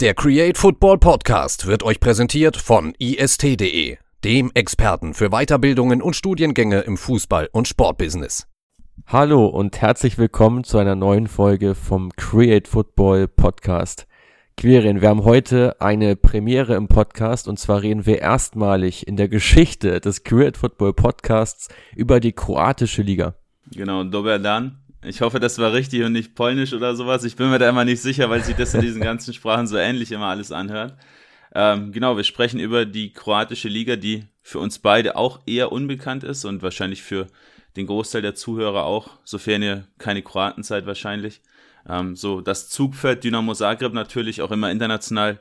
Der Create Football Podcast wird euch präsentiert von ist.de, dem Experten für Weiterbildungen und Studiengänge im Fußball- und Sportbusiness. Hallo und herzlich willkommen zu einer neuen Folge vom Create Football Podcast. Quirin, wir haben heute eine Premiere im Podcast und zwar reden wir erstmalig in der Geschichte des Create Football Podcasts über die kroatische Liga. Genau, Dober Dan. Ich hoffe, das war richtig und nicht polnisch oder sowas. Ich bin mir da immer nicht sicher, weil sich das in diesen ganzen Sprachen so ähnlich immer alles anhört. Ähm, genau, wir sprechen über die kroatische Liga, die für uns beide auch eher unbekannt ist und wahrscheinlich für den Großteil der Zuhörer auch, sofern ihr keine Kroaten seid wahrscheinlich. Ähm, so, das Zugpferd Dynamo Zagreb natürlich auch immer international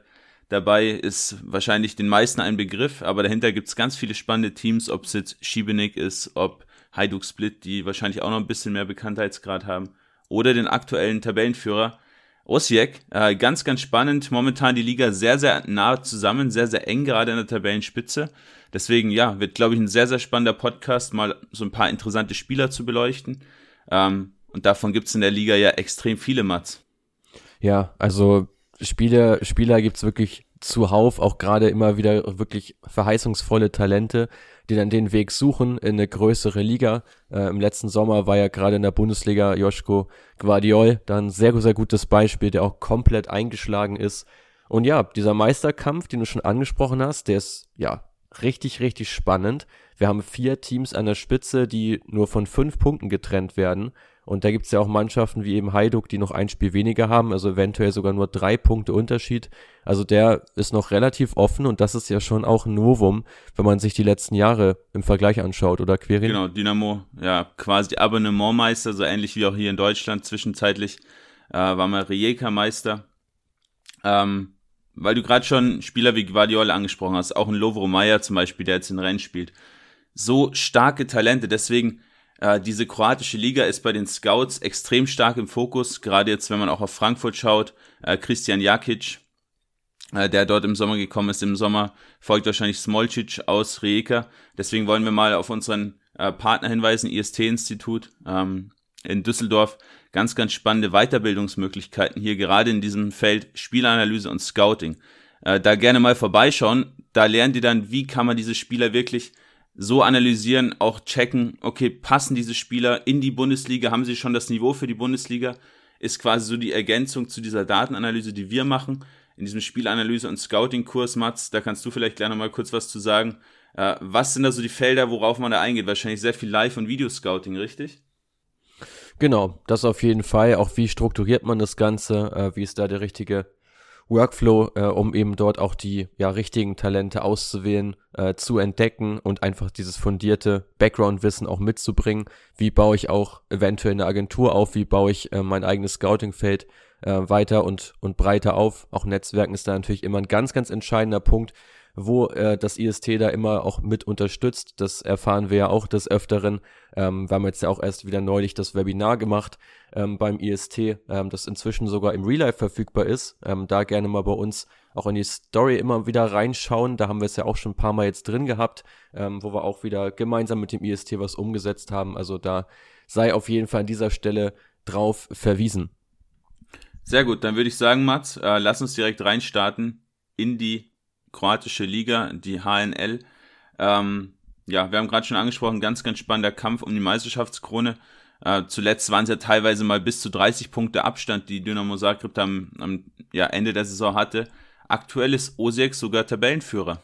dabei ist wahrscheinlich den meisten ein Begriff, aber dahinter gibt es ganz viele spannende Teams, ob es jetzt Šibenik ist, ob Hajduk Split, die wahrscheinlich auch noch ein bisschen mehr Bekanntheitsgrad haben, oder den aktuellen Tabellenführer Osijek. Äh, ganz, ganz spannend. Momentan die Liga sehr, sehr nah zusammen, sehr, sehr eng gerade in der Tabellenspitze. Deswegen, ja, wird, glaube ich, ein sehr, sehr spannender Podcast, mal so ein paar interessante Spieler zu beleuchten. Ähm, und davon gibt es in der Liga ja extrem viele Mats. Ja, also Spieler, Spieler gibt's wirklich zuhauf, auch gerade immer wieder wirklich verheißungsvolle Talente, die dann den Weg suchen in eine größere Liga. Äh, Im letzten Sommer war ja gerade in der Bundesliga Joschko Guardiol dann sehr, sehr gutes Beispiel, der auch komplett eingeschlagen ist. Und ja, dieser Meisterkampf, den du schon angesprochen hast, der ist ja richtig, richtig spannend. Wir haben vier Teams an der Spitze, die nur von fünf Punkten getrennt werden. Und da gibt es ja auch Mannschaften wie eben Heiduk, die noch ein Spiel weniger haben, also eventuell sogar nur drei Punkte Unterschied. Also der ist noch relativ offen und das ist ja schon auch ein Novum, wenn man sich die letzten Jahre im Vergleich anschaut, oder Quirin? Genau, Dynamo, ja, quasi Abonnementmeister, so ähnlich wie auch hier in Deutschland. Zwischenzeitlich äh, war mal Rijeka Meister. Ähm, weil du gerade schon Spieler wie Guardiola angesprochen hast, auch ein Lovro Meyer zum Beispiel, der jetzt in Rennen spielt. So starke Talente, deswegen äh, diese kroatische Liga ist bei den Scouts extrem stark im Fokus, gerade jetzt, wenn man auch auf Frankfurt schaut. Äh, Christian Jakic, äh, der dort im Sommer gekommen ist, im Sommer folgt wahrscheinlich Smolcic aus Rijeka. Deswegen wollen wir mal auf unseren äh, Partner hinweisen, IST-Institut ähm, in Düsseldorf. Ganz, ganz spannende Weiterbildungsmöglichkeiten hier, gerade in diesem Feld Spielanalyse und Scouting. Äh, da gerne mal vorbeischauen. Da lernt ihr dann, wie kann man diese Spieler wirklich so analysieren, auch checken, okay, passen diese Spieler in die Bundesliga, haben sie schon das Niveau für die Bundesliga, ist quasi so die Ergänzung zu dieser Datenanalyse, die wir machen, in diesem Spielanalyse- und Scouting-Kurs, Mats, da kannst du vielleicht gleich nochmal kurz was zu sagen. Äh, was sind da so die Felder, worauf man da eingeht? Wahrscheinlich sehr viel Live- und Videoscouting, richtig? Genau, das auf jeden Fall. Auch wie strukturiert man das Ganze? Äh, wie ist da der richtige Workflow, äh, um eben dort auch die ja, richtigen Talente auszuwählen, äh, zu entdecken und einfach dieses fundierte Background-Wissen auch mitzubringen. Wie baue ich auch eventuell eine Agentur auf? Wie baue ich äh, mein eigenes Scouting-Feld äh, weiter und, und breiter auf? Auch Netzwerken ist da natürlich immer ein ganz, ganz entscheidender Punkt wo äh, das IST da immer auch mit unterstützt. Das erfahren wir ja auch des Öfteren. Ähm, wir haben jetzt ja auch erst wieder neulich das Webinar gemacht ähm, beim IST, ähm, das inzwischen sogar im Real Life verfügbar ist. Ähm, da gerne mal bei uns auch in die Story immer wieder reinschauen. Da haben wir es ja auch schon ein paar Mal jetzt drin gehabt, ähm, wo wir auch wieder gemeinsam mit dem IST was umgesetzt haben. Also da sei auf jeden Fall an dieser Stelle drauf verwiesen. Sehr gut, dann würde ich sagen, Mats, äh, lass uns direkt reinstarten in die kroatische Liga, die HNL. Ähm, ja, wir haben gerade schon angesprochen, ganz, ganz spannender Kampf um die Meisterschaftskrone. Äh, zuletzt waren es ja teilweise mal bis zu 30 Punkte Abstand, die Dynamo Zagreb am, am ja, Ende der Saison hatte. Aktuell ist Osijek sogar Tabellenführer.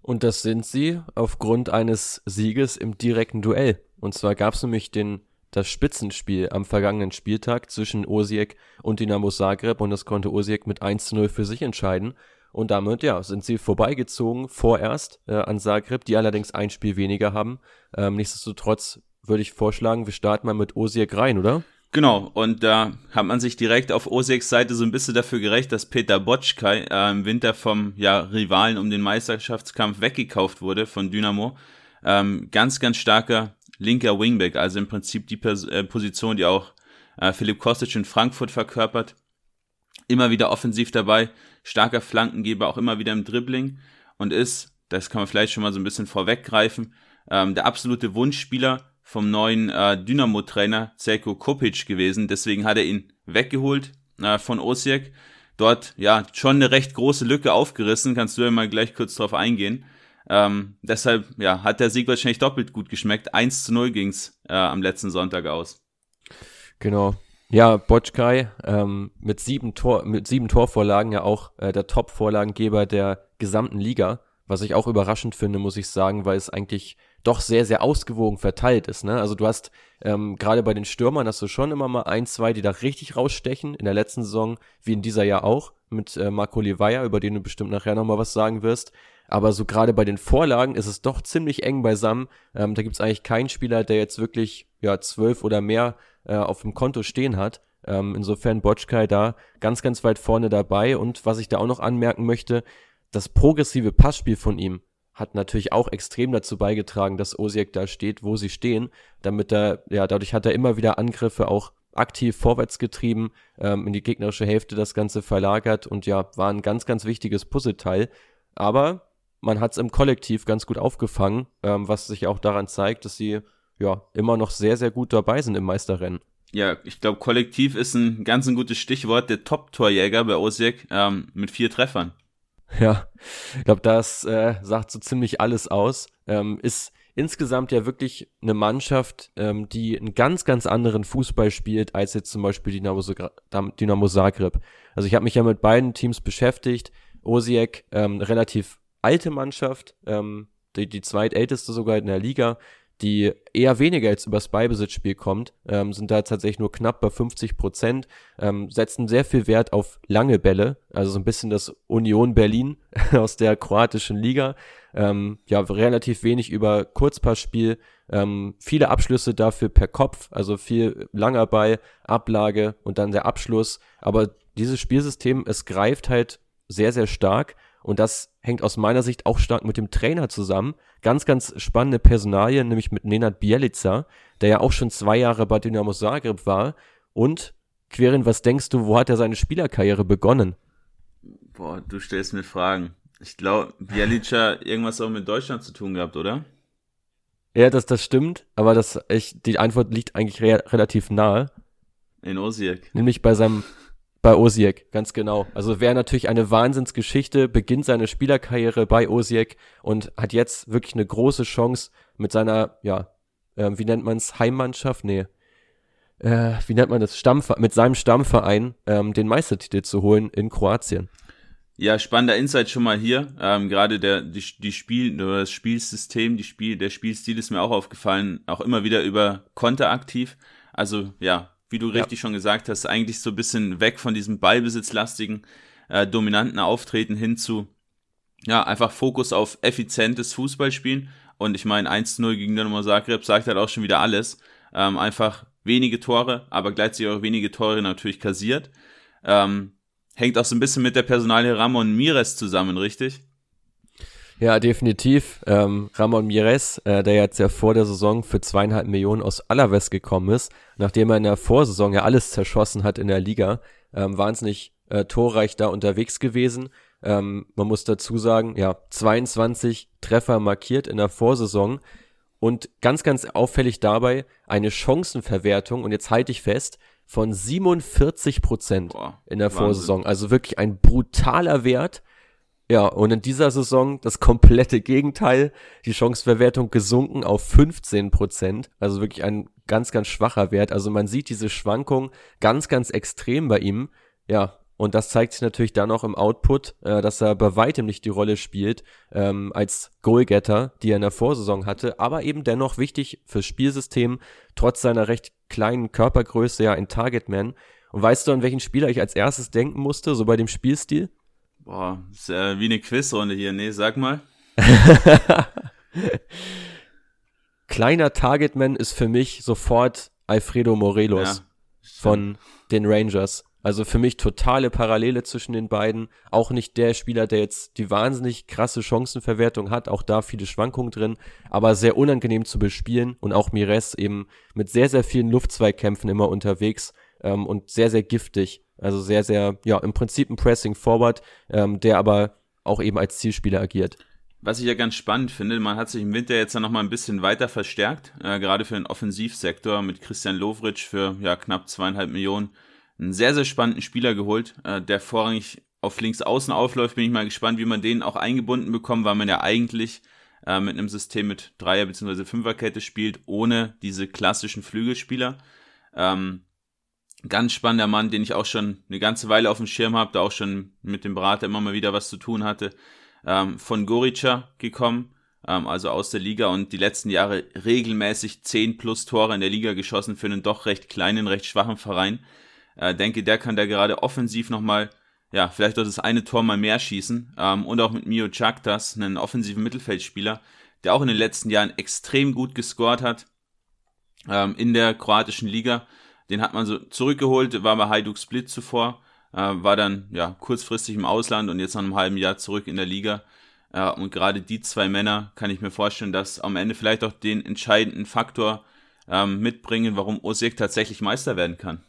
Und das sind sie aufgrund eines Sieges im direkten Duell. Und zwar gab es nämlich den, das Spitzenspiel am vergangenen Spieltag zwischen Osijek und Dynamo Zagreb und das konnte Osijek mit 1 zu 0 für sich entscheiden. Und damit, ja, sind sie vorbeigezogen vorerst äh, an Zagreb, die allerdings ein Spiel weniger haben. Ähm, nichtsdestotrotz würde ich vorschlagen, wir starten mal mit Osijek rein, oder? Genau, und da hat man sich direkt auf Osijeks Seite so ein bisschen dafür gerecht, dass Peter Botschkai äh, im Winter vom ja, Rivalen um den Meisterschaftskampf weggekauft wurde von Dynamo. Ähm, ganz, ganz starker linker Wingback, also im Prinzip die Pers äh, Position, die auch äh, Philipp Kostic in Frankfurt verkörpert. Immer wieder offensiv dabei, starker Flankengeber, auch immer wieder im Dribbling und ist, das kann man vielleicht schon mal so ein bisschen vorweggreifen, ähm, der absolute Wunschspieler vom neuen äh, Dynamo-Trainer Zelko Kopic gewesen. Deswegen hat er ihn weggeholt äh, von Osijek. dort ja schon eine recht große Lücke aufgerissen. Kannst du ja mal gleich kurz drauf eingehen. Ähm, deshalb ja, hat der Sieg wahrscheinlich doppelt gut geschmeckt. 1 zu 0 ging's äh, am letzten Sonntag aus. Genau. Ja, Botschkai ähm, mit, sieben Tor, mit sieben Torvorlagen ja auch äh, der Top-Vorlagengeber der gesamten Liga. Was ich auch überraschend finde, muss ich sagen, weil es eigentlich doch sehr, sehr ausgewogen verteilt ist. Ne? Also du hast ähm, gerade bei den Stürmern hast du schon immer mal ein, zwei, die da richtig rausstechen. In der letzten Saison, wie in dieser Jahr auch, mit äh, Marco Leweyer, über den du bestimmt nachher nochmal was sagen wirst. Aber so gerade bei den Vorlagen ist es doch ziemlich eng beisammen. Ähm, da gibt es eigentlich keinen Spieler, der jetzt wirklich ja zwölf oder mehr äh, auf dem Konto stehen hat. Ähm, insofern Botschkai da ganz, ganz weit vorne dabei. Und was ich da auch noch anmerken möchte, das progressive Passspiel von ihm hat natürlich auch extrem dazu beigetragen, dass Osiek da steht, wo sie stehen, damit er, ja, dadurch hat er immer wieder Angriffe auch aktiv vorwärts getrieben, ähm, in die gegnerische Hälfte das Ganze verlagert und ja, war ein ganz, ganz wichtiges Puzzleteil. Aber man hat es im Kollektiv ganz gut aufgefangen, ähm, was sich auch daran zeigt, dass sie ja immer noch sehr, sehr gut dabei sind im Meisterrennen. Ja, ich glaube, Kollektiv ist ein ganz ein gutes Stichwort. Der Top-Torjäger bei Osijek ähm, mit vier Treffern. Ja, ich glaube, das äh, sagt so ziemlich alles aus. Ähm, ist insgesamt ja wirklich eine Mannschaft, ähm, die einen ganz, ganz anderen Fußball spielt als jetzt zum Beispiel Dynamo, Dynamo Zagreb. Also ich habe mich ja mit beiden Teams beschäftigt. Osijek, ähm, relativ alte Mannschaft, ähm, die, die zweitälteste sogar in der Liga, die eher weniger jetzt übers Beibesitzspiel kommt, ähm, sind da tatsächlich nur knapp bei 50 Prozent, ähm, setzen sehr viel Wert auf lange Bälle, also so ein bisschen das Union Berlin aus der kroatischen Liga, ähm, ja, relativ wenig über Kurzpassspiel, ähm, viele Abschlüsse dafür per Kopf, also viel langer Ball, Ablage und dann der Abschluss, aber dieses Spielsystem, es greift halt sehr, sehr stark und das hängt aus meiner Sicht auch stark mit dem Trainer zusammen. Ganz, ganz spannende Personalien, nämlich mit Nenad Bielica, der ja auch schon zwei Jahre bei Dynamo Zagreb war. Und, Querin, was denkst du, wo hat er seine Spielerkarriere begonnen? Boah, du stellst mir Fragen. Ich glaube, Bielica irgendwas auch mit Deutschland zu tun gehabt, oder? Ja, das, das stimmt, aber das, ich, die Antwort liegt eigentlich re relativ nahe. In Osijek. Nämlich bei seinem, bei Osijek, ganz genau. Also wäre natürlich eine Wahnsinnsgeschichte, beginnt seine Spielerkarriere bei Osijek und hat jetzt wirklich eine große Chance mit seiner, ja, äh, wie nennt man es, Heimmannschaft? Nee. Äh, wie nennt man das? Stammver mit seinem Stammverein ähm, den Meistertitel zu holen in Kroatien. Ja, spannender Insight schon mal hier. Ähm, Gerade der die, die Spiel das Spielsystem, die Spiel, der Spielstil ist mir auch aufgefallen, auch immer wieder über Konter aktiv. Also ja, wie du ja. richtig schon gesagt hast, eigentlich so ein bisschen weg von diesem ballbesitzlastigen, äh, dominanten Auftreten hin zu, ja, einfach Fokus auf effizientes Fußballspielen. Und ich meine, 1-0 gegen Dynamo Zagreb sagt halt auch schon wieder alles. Ähm, einfach wenige Tore, aber gleichzeitig auch wenige Tore natürlich kassiert. Ähm, hängt auch so ein bisschen mit der Personalie Ramon Mires zusammen, richtig? Ja, definitiv. Ähm, Ramon Mires, äh, der jetzt ja vor der Saison für zweieinhalb Millionen aus Alaves gekommen ist, nachdem er in der Vorsaison ja alles zerschossen hat in der Liga, ähm, wahnsinnig äh, torreich da unterwegs gewesen. Ähm, man muss dazu sagen, ja, 22 Treffer markiert in der Vorsaison und ganz, ganz auffällig dabei eine Chancenverwertung und jetzt halte ich fest, von 47 Prozent in der Wahnsinn. Vorsaison. Also wirklich ein brutaler Wert ja, und in dieser Saison das komplette Gegenteil. Die Chanceverwertung gesunken auf 15 Prozent. Also wirklich ein ganz, ganz schwacher Wert. Also man sieht diese Schwankung ganz, ganz extrem bei ihm. Ja, und das zeigt sich natürlich dann auch im Output, äh, dass er bei weitem nicht die Rolle spielt ähm, als Goalgetter, die er in der Vorsaison hatte, aber eben dennoch wichtig fürs Spielsystem, trotz seiner recht kleinen Körpergröße ja ein Targetman. Und weißt du, an welchen Spieler ich als erstes denken musste, so bei dem Spielstil? Boah, ist ja wie eine Quizrunde hier. Nee, sag mal. Kleiner Targetman ist für mich sofort Alfredo Morelos ja, von den Rangers. Also für mich totale Parallele zwischen den beiden. Auch nicht der Spieler, der jetzt die wahnsinnig krasse Chancenverwertung hat, auch da viele Schwankungen drin, aber sehr unangenehm zu bespielen und auch Mires eben mit sehr, sehr vielen Luftzweikämpfen immer unterwegs ähm, und sehr, sehr giftig. Also sehr, sehr, ja, im Prinzip ein Pressing Forward, ähm, der aber auch eben als Zielspieler agiert. Was ich ja ganz spannend finde, man hat sich im Winter jetzt ja nochmal ein bisschen weiter verstärkt, äh, gerade für den Offensivsektor mit Christian Lovric für ja knapp zweieinhalb Millionen einen sehr, sehr spannenden Spieler geholt, äh, der vorrangig auf links außen aufläuft. Bin ich mal gespannt, wie man den auch eingebunden bekommt, weil man ja eigentlich äh, mit einem System mit Dreier- bzw. Fünferkette spielt, ohne diese klassischen Flügelspieler. Ähm, ganz spannender Mann, den ich auch schon eine ganze Weile auf dem Schirm habe, da auch schon mit dem Berater immer mal wieder was zu tun hatte. Ähm, von Gorica gekommen, ähm, also aus der Liga und die letzten Jahre regelmäßig 10 plus Tore in der Liga geschossen für einen doch recht kleinen, recht schwachen Verein. Äh, denke, der kann da gerade offensiv nochmal, ja, vielleicht auch das eine Tor mal mehr schießen. Ähm, und auch mit Mio Chaktas, einen offensiven Mittelfeldspieler, der auch in den letzten Jahren extrem gut gescored hat ähm, in der kroatischen Liga den hat man so zurückgeholt, war bei Hajduk Split zuvor, äh, war dann ja kurzfristig im Ausland und jetzt nach einem halben Jahr zurück in der Liga. Äh, und gerade die zwei Männer kann ich mir vorstellen, dass am Ende vielleicht auch den entscheidenden Faktor ähm, mitbringen, warum Osijek tatsächlich Meister werden kann.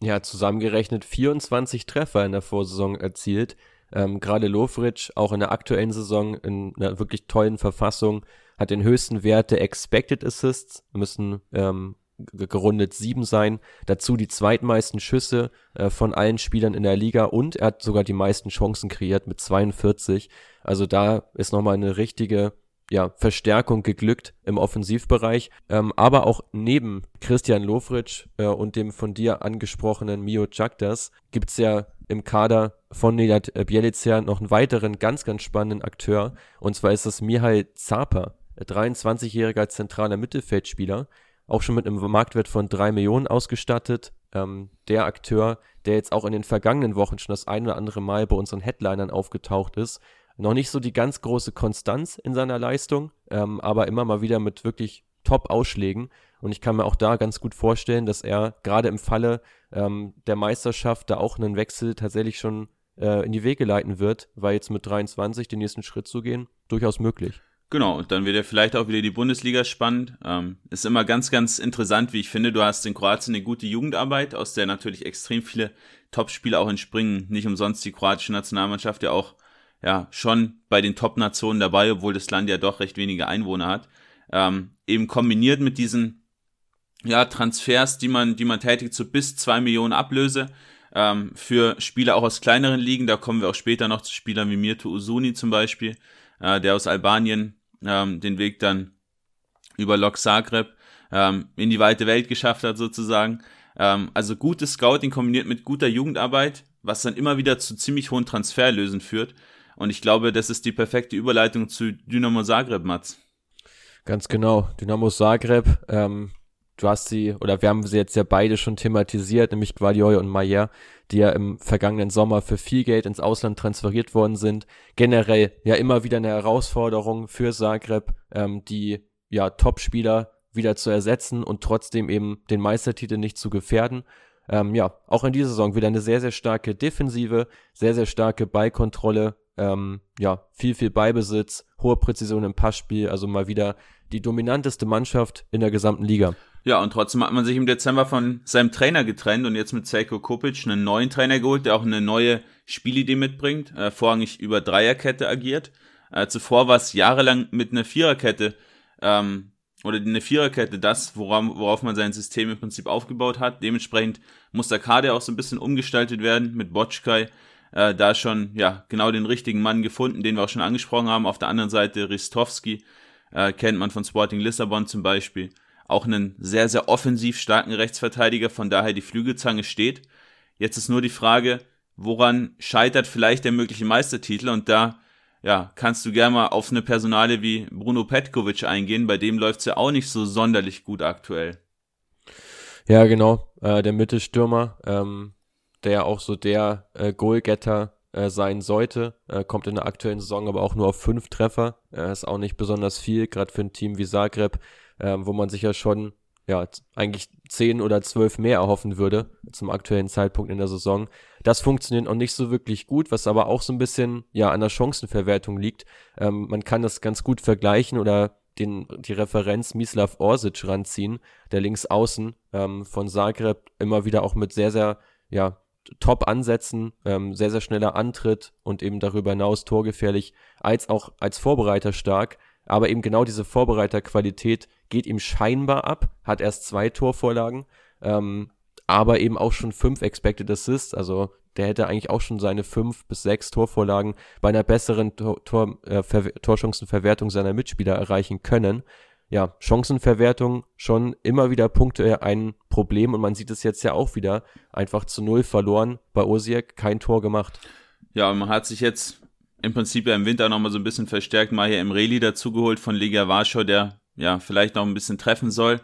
Ja, zusammengerechnet 24 Treffer in der Vorsaison erzielt. Ähm, Gerade Lofric, auch in der aktuellen Saison in einer wirklich tollen Verfassung, hat den höchsten Wert der Expected Assists, müssen ähm, gerundet sieben sein. Dazu die zweitmeisten Schüsse äh, von allen Spielern in der Liga und er hat sogar die meisten Chancen kreiert mit 42. Also da ist nochmal eine richtige ja, Verstärkung geglückt im Offensivbereich. Ähm, aber auch neben Christian Lofric äh, und dem von dir angesprochenen Mio Chakdas gibt's ja im Kader von Nedat Bielica noch einen weiteren ganz, ganz spannenden Akteur. Und zwar ist das Mihai Zapa, 23-jähriger zentraler Mittelfeldspieler, auch schon mit einem Marktwert von drei Millionen ausgestattet. Ähm, der Akteur, der jetzt auch in den vergangenen Wochen schon das ein oder andere Mal bei unseren Headlinern aufgetaucht ist. Noch nicht so die ganz große Konstanz in seiner Leistung, ähm, aber immer mal wieder mit wirklich Top-Ausschlägen. Und ich kann mir auch da ganz gut vorstellen, dass er gerade im Falle ähm, der Meisterschaft da auch einen Wechsel tatsächlich schon äh, in die Wege leiten wird, weil jetzt mit 23 den nächsten Schritt zu gehen, durchaus möglich. Genau, und dann wird ja vielleicht auch wieder die Bundesliga spannend. Ähm, ist immer ganz, ganz interessant, wie ich finde. Du hast in Kroatien eine gute Jugendarbeit, aus der natürlich extrem viele Top-Spieler auch entspringen. Nicht umsonst die kroatische Nationalmannschaft ja auch ja schon bei den Top-Nationen dabei, obwohl das Land ja doch recht wenige Einwohner hat. Ähm, eben kombiniert mit diesen ja, Transfers, die man, die man tätigt, so bis zwei Millionen Ablöse ähm, für Spieler auch aus kleineren Ligen. Da kommen wir auch später noch zu Spielern wie Mirto Usuni zum Beispiel, äh, der aus Albanien ähm, den Weg dann über Lok Zagreb ähm, in die weite Welt geschafft hat sozusagen. Ähm, also gutes Scouting kombiniert mit guter Jugendarbeit, was dann immer wieder zu ziemlich hohen Transferlösen führt. Und ich glaube, das ist die perfekte Überleitung zu Dynamo Zagreb, Mats. Ganz genau. Dynamo Zagreb, ähm, du hast sie, oder wir haben sie jetzt ja beide schon thematisiert, nämlich Guardiola und Mayer, die ja im vergangenen Sommer für viel Geld ins Ausland transferiert worden sind. Generell ja immer wieder eine Herausforderung für Zagreb, ähm, die ja Top-Spieler wieder zu ersetzen und trotzdem eben den Meistertitel nicht zu gefährden. Ähm, ja, auch in dieser Saison wieder eine sehr, sehr starke Defensive, sehr, sehr starke Ballkontrolle, ähm, ja, viel, viel Beibesitz, hohe Präzision im Passspiel, also mal wieder die dominanteste Mannschaft in der gesamten Liga. Ja, und trotzdem hat man sich im Dezember von seinem Trainer getrennt und jetzt mit Seiko Kopic einen neuen Trainer geholt, der auch eine neue Spielidee mitbringt, äh, vorrangig über Dreierkette agiert. Äh, zuvor war es jahrelang mit einer Viererkette ähm, oder eine Viererkette das, worauf, worauf man sein System im Prinzip aufgebaut hat. Dementsprechend muss der Kader auch so ein bisschen umgestaltet werden mit Botschkai. Äh, da schon ja genau den richtigen Mann gefunden, den wir auch schon angesprochen haben. Auf der anderen Seite Ristovski äh, kennt man von Sporting Lissabon zum Beispiel auch einen sehr, sehr offensiv starken Rechtsverteidiger, von daher die Flügelzange steht. Jetzt ist nur die Frage, woran scheitert vielleicht der mögliche Meistertitel? Und da ja, kannst du gerne mal auf eine Personale wie Bruno Petkovic eingehen, bei dem läuft es ja auch nicht so sonderlich gut aktuell. Ja, genau, äh, der Mittelstürmer, ähm, der auch so der äh, Goalgetter äh, sein sollte, äh, kommt in der aktuellen Saison aber auch nur auf fünf Treffer, äh, ist auch nicht besonders viel, gerade für ein Team wie Zagreb, ähm, wo man sich ja schon ja, eigentlich zehn oder zwölf mehr erhoffen würde zum aktuellen Zeitpunkt in der Saison. Das funktioniert noch nicht so wirklich gut, was aber auch so ein bisschen ja an der Chancenverwertung liegt. Ähm, man kann das ganz gut vergleichen oder den, die Referenz Mislav Orsic ranziehen, der links außen ähm, von Zagreb immer wieder auch mit sehr, sehr ja, Top-Ansätzen, ähm, sehr, sehr schneller Antritt und eben darüber hinaus torgefährlich, als auch als Vorbereiter stark. Aber eben genau diese Vorbereiterqualität geht ihm scheinbar ab, hat erst zwei Torvorlagen, ähm, aber eben auch schon fünf Expected Assists, also der hätte eigentlich auch schon seine fünf bis sechs Torvorlagen bei einer besseren Tor, Tor, äh, Torchancenverwertung seiner Mitspieler erreichen können. Ja, Chancenverwertung schon immer wieder Punkte ein Problem und man sieht es jetzt ja auch wieder einfach zu null verloren bei Osiek, kein Tor gemacht. Ja, man hat sich jetzt im Prinzip ja im Winter nochmal so ein bisschen verstärkt, mal hier im Reli dazugeholt von Liga Warschau, der ja vielleicht noch ein bisschen treffen soll.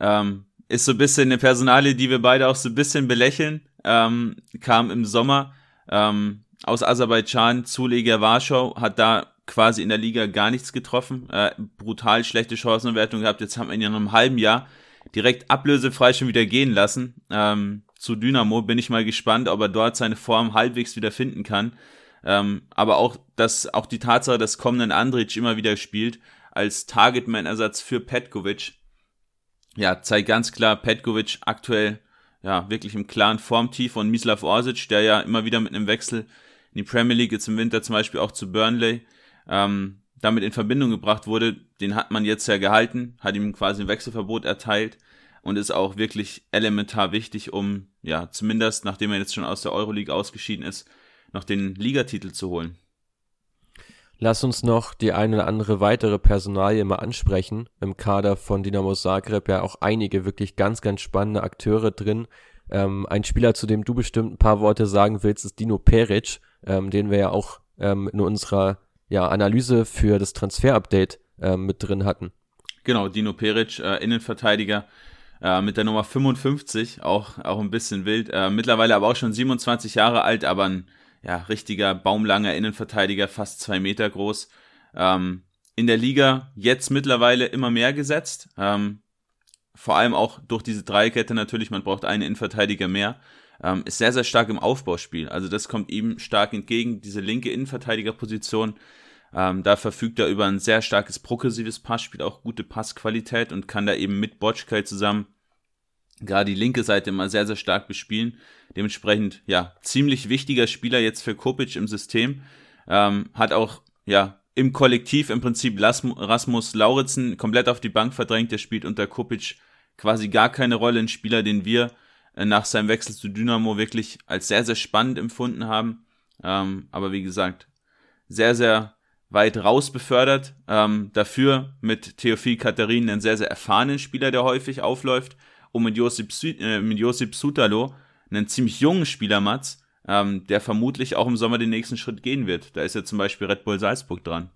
Ähm, ist so ein bisschen eine Personalie, die wir beide auch so ein bisschen belächeln. Ähm, kam im Sommer ähm, aus Aserbaidschan zu Liga Warschau, hat da quasi in der Liga gar nichts getroffen, äh, brutal schlechte Chancenwertung gehabt. Jetzt haben wir ihn ja noch einem halben Jahr direkt ablösefrei schon wieder gehen lassen. Ähm, zu Dynamo bin ich mal gespannt, ob er dort seine Form halbwegs wieder finden kann. Ähm, aber auch, dass auch die Tatsache, dass kommenden Andric immer wieder spielt als Targetman-Ersatz für Petkovic, ja, zeigt ganz klar, Petkovic aktuell ja wirklich im klaren Formtief und Mislav Orsic, der ja immer wieder mit einem Wechsel in die Premier League jetzt im Winter zum Beispiel auch zu Burnley ähm, damit in Verbindung gebracht wurde, den hat man jetzt ja gehalten, hat ihm quasi ein Wechselverbot erteilt und ist auch wirklich elementar wichtig, um ja zumindest, nachdem er jetzt schon aus der Euroleague ausgeschieden ist, noch den Ligatitel zu holen. Lass uns noch die eine oder andere weitere Personalie mal ansprechen. Im Kader von Dinamo Zagreb ja auch einige wirklich ganz, ganz spannende Akteure drin. Ähm, ein Spieler, zu dem du bestimmt ein paar Worte sagen willst, ist Dino Peric, ähm, den wir ja auch ähm, in unserer ja, Analyse für das Transfer-Update ähm, mit drin hatten. Genau, Dino Peric, äh, Innenverteidiger äh, mit der Nummer 55, auch, auch ein bisschen wild. Äh, mittlerweile aber auch schon 27 Jahre alt, aber ein ja, richtiger baumlanger Innenverteidiger, fast zwei Meter groß. Ähm, in der Liga jetzt mittlerweile immer mehr gesetzt. Ähm, vor allem auch durch diese Dreikette natürlich, man braucht einen Innenverteidiger mehr. Ähm, ist sehr, sehr stark im Aufbauspiel. Also das kommt ihm stark entgegen, diese linke Innenverteidigerposition. Ähm, da verfügt er über ein sehr starkes progressives Passspiel, auch gute Passqualität und kann da eben mit Botschkai zusammen gerade die linke Seite immer sehr, sehr stark bespielen. Dementsprechend, ja, ziemlich wichtiger Spieler jetzt für Kopic im System. Ähm, hat auch, ja, im Kollektiv im Prinzip Rasmus Lauritzen komplett auf die Bank verdrängt. Der spielt unter Kopic quasi gar keine Rolle. Ein Spieler, den wir äh, nach seinem Wechsel zu Dynamo wirklich als sehr, sehr spannend empfunden haben. Ähm, aber wie gesagt, sehr, sehr weit raus befördert. Ähm, dafür mit Theophil Katharin einen sehr, sehr erfahrenen Spieler, der häufig aufläuft und mit Josip, äh, mit Josip Sutalo einen ziemlich jungen Spieler, Mats, ähm, der vermutlich auch im Sommer den nächsten Schritt gehen wird. Da ist ja zum Beispiel Red Bull Salzburg dran.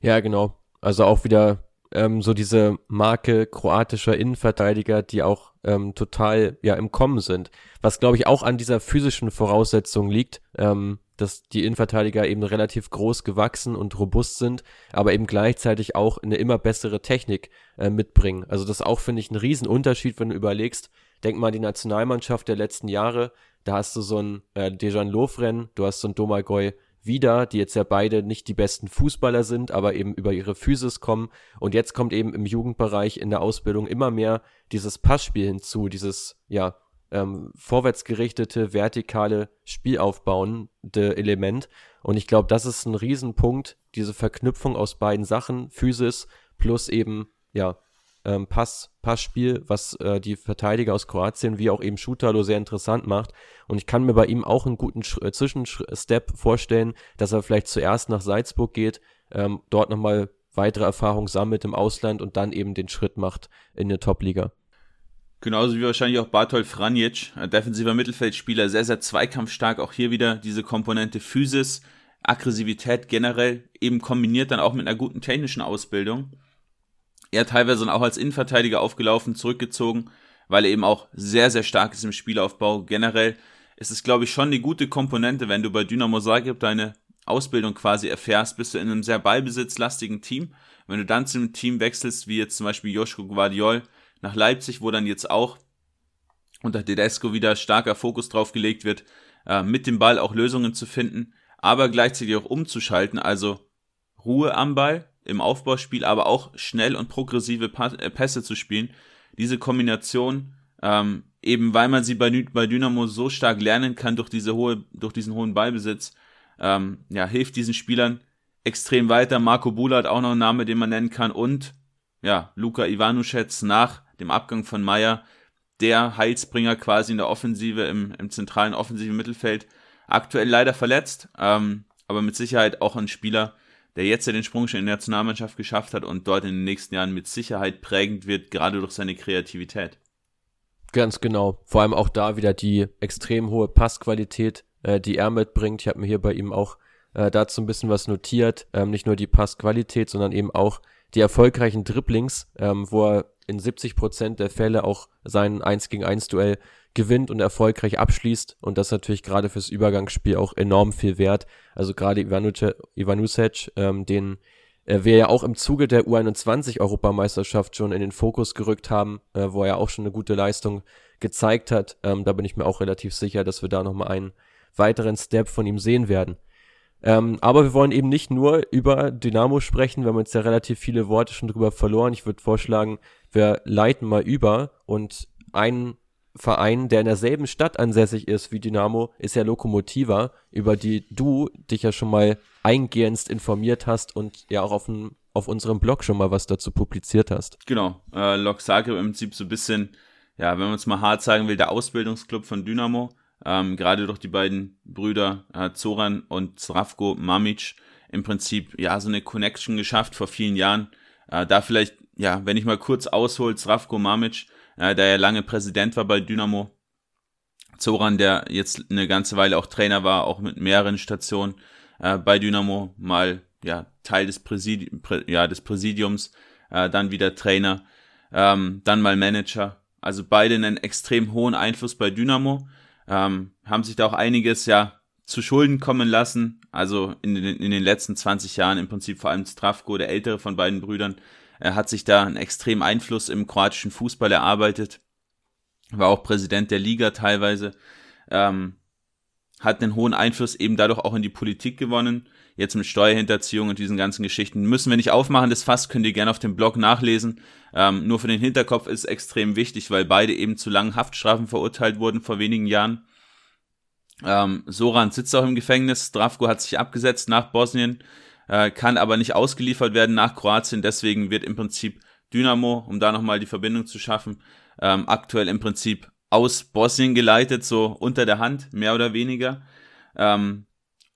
Ja, genau. Also auch wieder ähm, so diese Marke kroatischer Innenverteidiger, die auch ähm, total ja im Kommen sind. Was glaube ich auch an dieser physischen Voraussetzung liegt, ähm, dass die Innenverteidiger eben relativ groß gewachsen und robust sind, aber eben gleichzeitig auch eine immer bessere Technik äh, mitbringen. Also das auch, finde ich, ein Riesenunterschied, wenn du überlegst, denk mal die Nationalmannschaft der letzten Jahre, da hast du so einen äh, Dejan Lofren, du hast so einen Domagoj wieder, die jetzt ja beide nicht die besten Fußballer sind, aber eben über ihre Physis kommen. Und jetzt kommt eben im Jugendbereich in der Ausbildung immer mehr dieses Passspiel hinzu, dieses, ja, ähm, vorwärtsgerichtete, vertikale, spielaufbauende Element. Und ich glaube, das ist ein Riesenpunkt, diese Verknüpfung aus beiden Sachen, Physis plus eben, ja, ähm, Pass, Passspiel, was äh, die Verteidiger aus Kroatien wie auch eben Schutalo sehr interessant macht. Und ich kann mir bei ihm auch einen guten Sch äh, Zwischenstep vorstellen, dass er vielleicht zuerst nach Salzburg geht, ähm, dort nochmal weitere Erfahrung sammelt im Ausland und dann eben den Schritt macht in eine Top-Liga. Genauso wie wahrscheinlich auch Bartol Franjic, ein defensiver Mittelfeldspieler, sehr, sehr zweikampfstark. Auch hier wieder diese Komponente Physis, Aggressivität generell, eben kombiniert dann auch mit einer guten technischen Ausbildung. Er teilweise auch als Innenverteidiger aufgelaufen, zurückgezogen, weil er eben auch sehr, sehr stark ist im Spielaufbau. Generell ist es, glaube ich, schon eine gute Komponente, wenn du bei Dynamo Zagreb deine Ausbildung quasi erfährst, bist du in einem sehr ballbesitzlastigen Team. Wenn du dann zu einem Team wechselst, wie jetzt zum Beispiel Joschko Guardiol, nach Leipzig, wo dann jetzt auch unter Tedesco wieder starker Fokus drauf gelegt wird, äh, mit dem Ball auch Lösungen zu finden, aber gleichzeitig auch umzuschalten, also Ruhe am Ball im Aufbauspiel, aber auch schnell und progressive äh, Pässe zu spielen. Diese Kombination, ähm, eben weil man sie bei, bei Dynamo so stark lernen kann durch diese hohe, durch diesen hohen Ballbesitz, ähm, ja, hilft diesen Spielern extrem weiter. Marco Bulat auch noch ein Name, den man nennen kann und ja, Luka Ivanuschetz nach dem Abgang von Meier, der Heilsbringer quasi in der Offensive, im, im zentralen offensiven Mittelfeld. Aktuell leider verletzt, ähm, aber mit Sicherheit auch ein Spieler, der jetzt ja den Sprung schon in der Nationalmannschaft geschafft hat und dort in den nächsten Jahren mit Sicherheit prägend wird, gerade durch seine Kreativität. Ganz genau. Vor allem auch da wieder die extrem hohe Passqualität, äh, die er mitbringt. Ich habe mir hier bei ihm auch äh, dazu ein bisschen was notiert. Ähm, nicht nur die Passqualität, sondern eben auch die erfolgreichen Dribblings, ähm, wo er in 70 Prozent der Fälle auch sein 1 gegen 1 Duell gewinnt und erfolgreich abschließt. Und das natürlich gerade fürs Übergangsspiel auch enorm viel wert. Also gerade Ivanusec, ähm, den äh, wir ja auch im Zuge der U21-Europameisterschaft schon in den Fokus gerückt haben, äh, wo er ja auch schon eine gute Leistung gezeigt hat. Ähm, da bin ich mir auch relativ sicher, dass wir da nochmal einen weiteren Step von ihm sehen werden. Ähm, aber wir wollen eben nicht nur über Dynamo sprechen. Wir haben jetzt ja relativ viele Worte schon drüber verloren. Ich würde vorschlagen, wir leiten mal über und ein Verein, der in derselben Stadt ansässig ist wie Dynamo, ist ja Lokomotiva, über die du dich ja schon mal eingehend informiert hast und ja auch auf, ein, auf unserem Blog schon mal was dazu publiziert hast. Genau, äh, Lok Zagreb im Prinzip so ein bisschen, ja, wenn man es mal hart sagen will, der Ausbildungsclub von Dynamo ähm, gerade durch die beiden Brüder äh, Zoran und Zdravko Mamic im Prinzip ja so eine Connection geschafft vor vielen Jahren. Äh, da vielleicht, ja, wenn ich mal kurz aushol, Zdravko Mamic, der ja lange Präsident war bei Dynamo, Zoran, der jetzt eine ganze Weile auch Trainer war, auch mit mehreren Stationen äh, bei Dynamo, mal ja Teil des, Präsidi Prä ja, des Präsidiums, äh, dann wieder Trainer, ähm, dann mal Manager. Also beide einen extrem hohen Einfluss bei Dynamo ähm, haben sich da auch einiges ja zu Schulden kommen lassen. Also in den, in den letzten 20 Jahren im Prinzip vor allem Strafko, der ältere von beiden Brüdern, er hat sich da einen extremen Einfluss im kroatischen Fußball erarbeitet. War auch Präsident der Liga teilweise. Ähm, hat einen hohen Einfluss eben dadurch auch in die Politik gewonnen. Jetzt mit Steuerhinterziehung und diesen ganzen Geschichten müssen wir nicht aufmachen. Das Fass könnt ihr gerne auf dem Blog nachlesen. Ähm, nur für den Hinterkopf ist extrem wichtig, weil beide eben zu langen Haftstrafen verurteilt wurden vor wenigen Jahren. Ähm, Soran sitzt auch im Gefängnis. Stravko hat sich abgesetzt nach Bosnien, äh, kann aber nicht ausgeliefert werden nach Kroatien. Deswegen wird im Prinzip Dynamo, um da nochmal die Verbindung zu schaffen, ähm, aktuell im Prinzip aus Bosnien geleitet, so unter der Hand, mehr oder weniger. Ähm,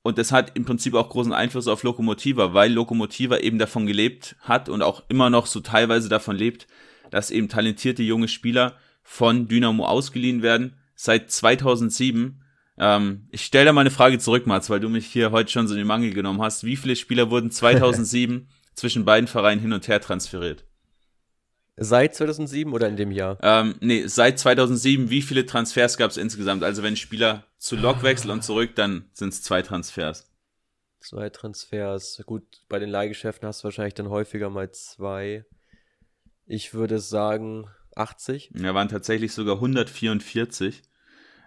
und das hat im Prinzip auch großen Einfluss auf Lokomotiva, weil Lokomotiva eben davon gelebt hat und auch immer noch so teilweise davon lebt, dass eben talentierte junge Spieler von Dynamo ausgeliehen werden. Seit 2007. Ähm, ich stelle da mal eine Frage zurück, Mats, weil du mich hier heute schon so in den Mangel genommen hast. Wie viele Spieler wurden 2007 zwischen beiden Vereinen hin und her transferiert? Seit 2007 oder in dem Jahr? Ähm, nee, seit 2007, wie viele Transfers gab es insgesamt? Also wenn Spieler zu Lok wechselt und zurück, dann sind es zwei Transfers. Zwei Transfers. Gut, bei den Leihgeschäften hast du wahrscheinlich dann häufiger mal zwei. Ich würde sagen 80. Ja, waren tatsächlich sogar 144.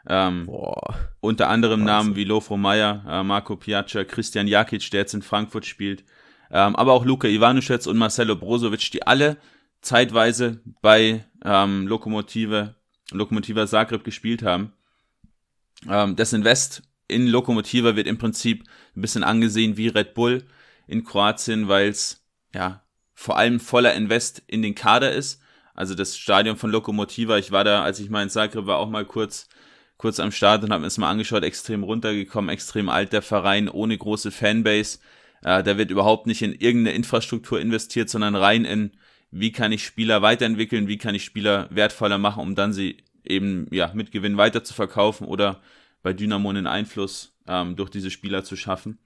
Ähm, Boah. Unter anderem Wahnsinn. Namen wie Lofro Meyer, äh, Marco Piaccia, Christian Jakic, der jetzt in Frankfurt spielt, ähm, aber auch Luka Ivanuschetz und Marcelo Brozovic, die alle zeitweise bei ähm, Lokomotive, Lokomotiva Zagreb gespielt haben. Ähm, das Invest in Lokomotiva wird im Prinzip ein bisschen angesehen wie Red Bull in Kroatien, weil es ja vor allem voller Invest in den Kader ist. Also das Stadion von Lokomotiva, ich war da, als ich mal in Zagreb war, auch mal kurz kurz am Start und habe mir das mal angeschaut, extrem runtergekommen, extrem alt der Verein, ohne große Fanbase. Äh, da wird überhaupt nicht in irgendeine Infrastruktur investiert, sondern rein in wie kann ich Spieler weiterentwickeln, wie kann ich Spieler wertvoller machen, um dann sie eben ja mit Gewinn weiter zu verkaufen oder bei Dynamo einen Einfluss ähm, durch diese Spieler zu schaffen.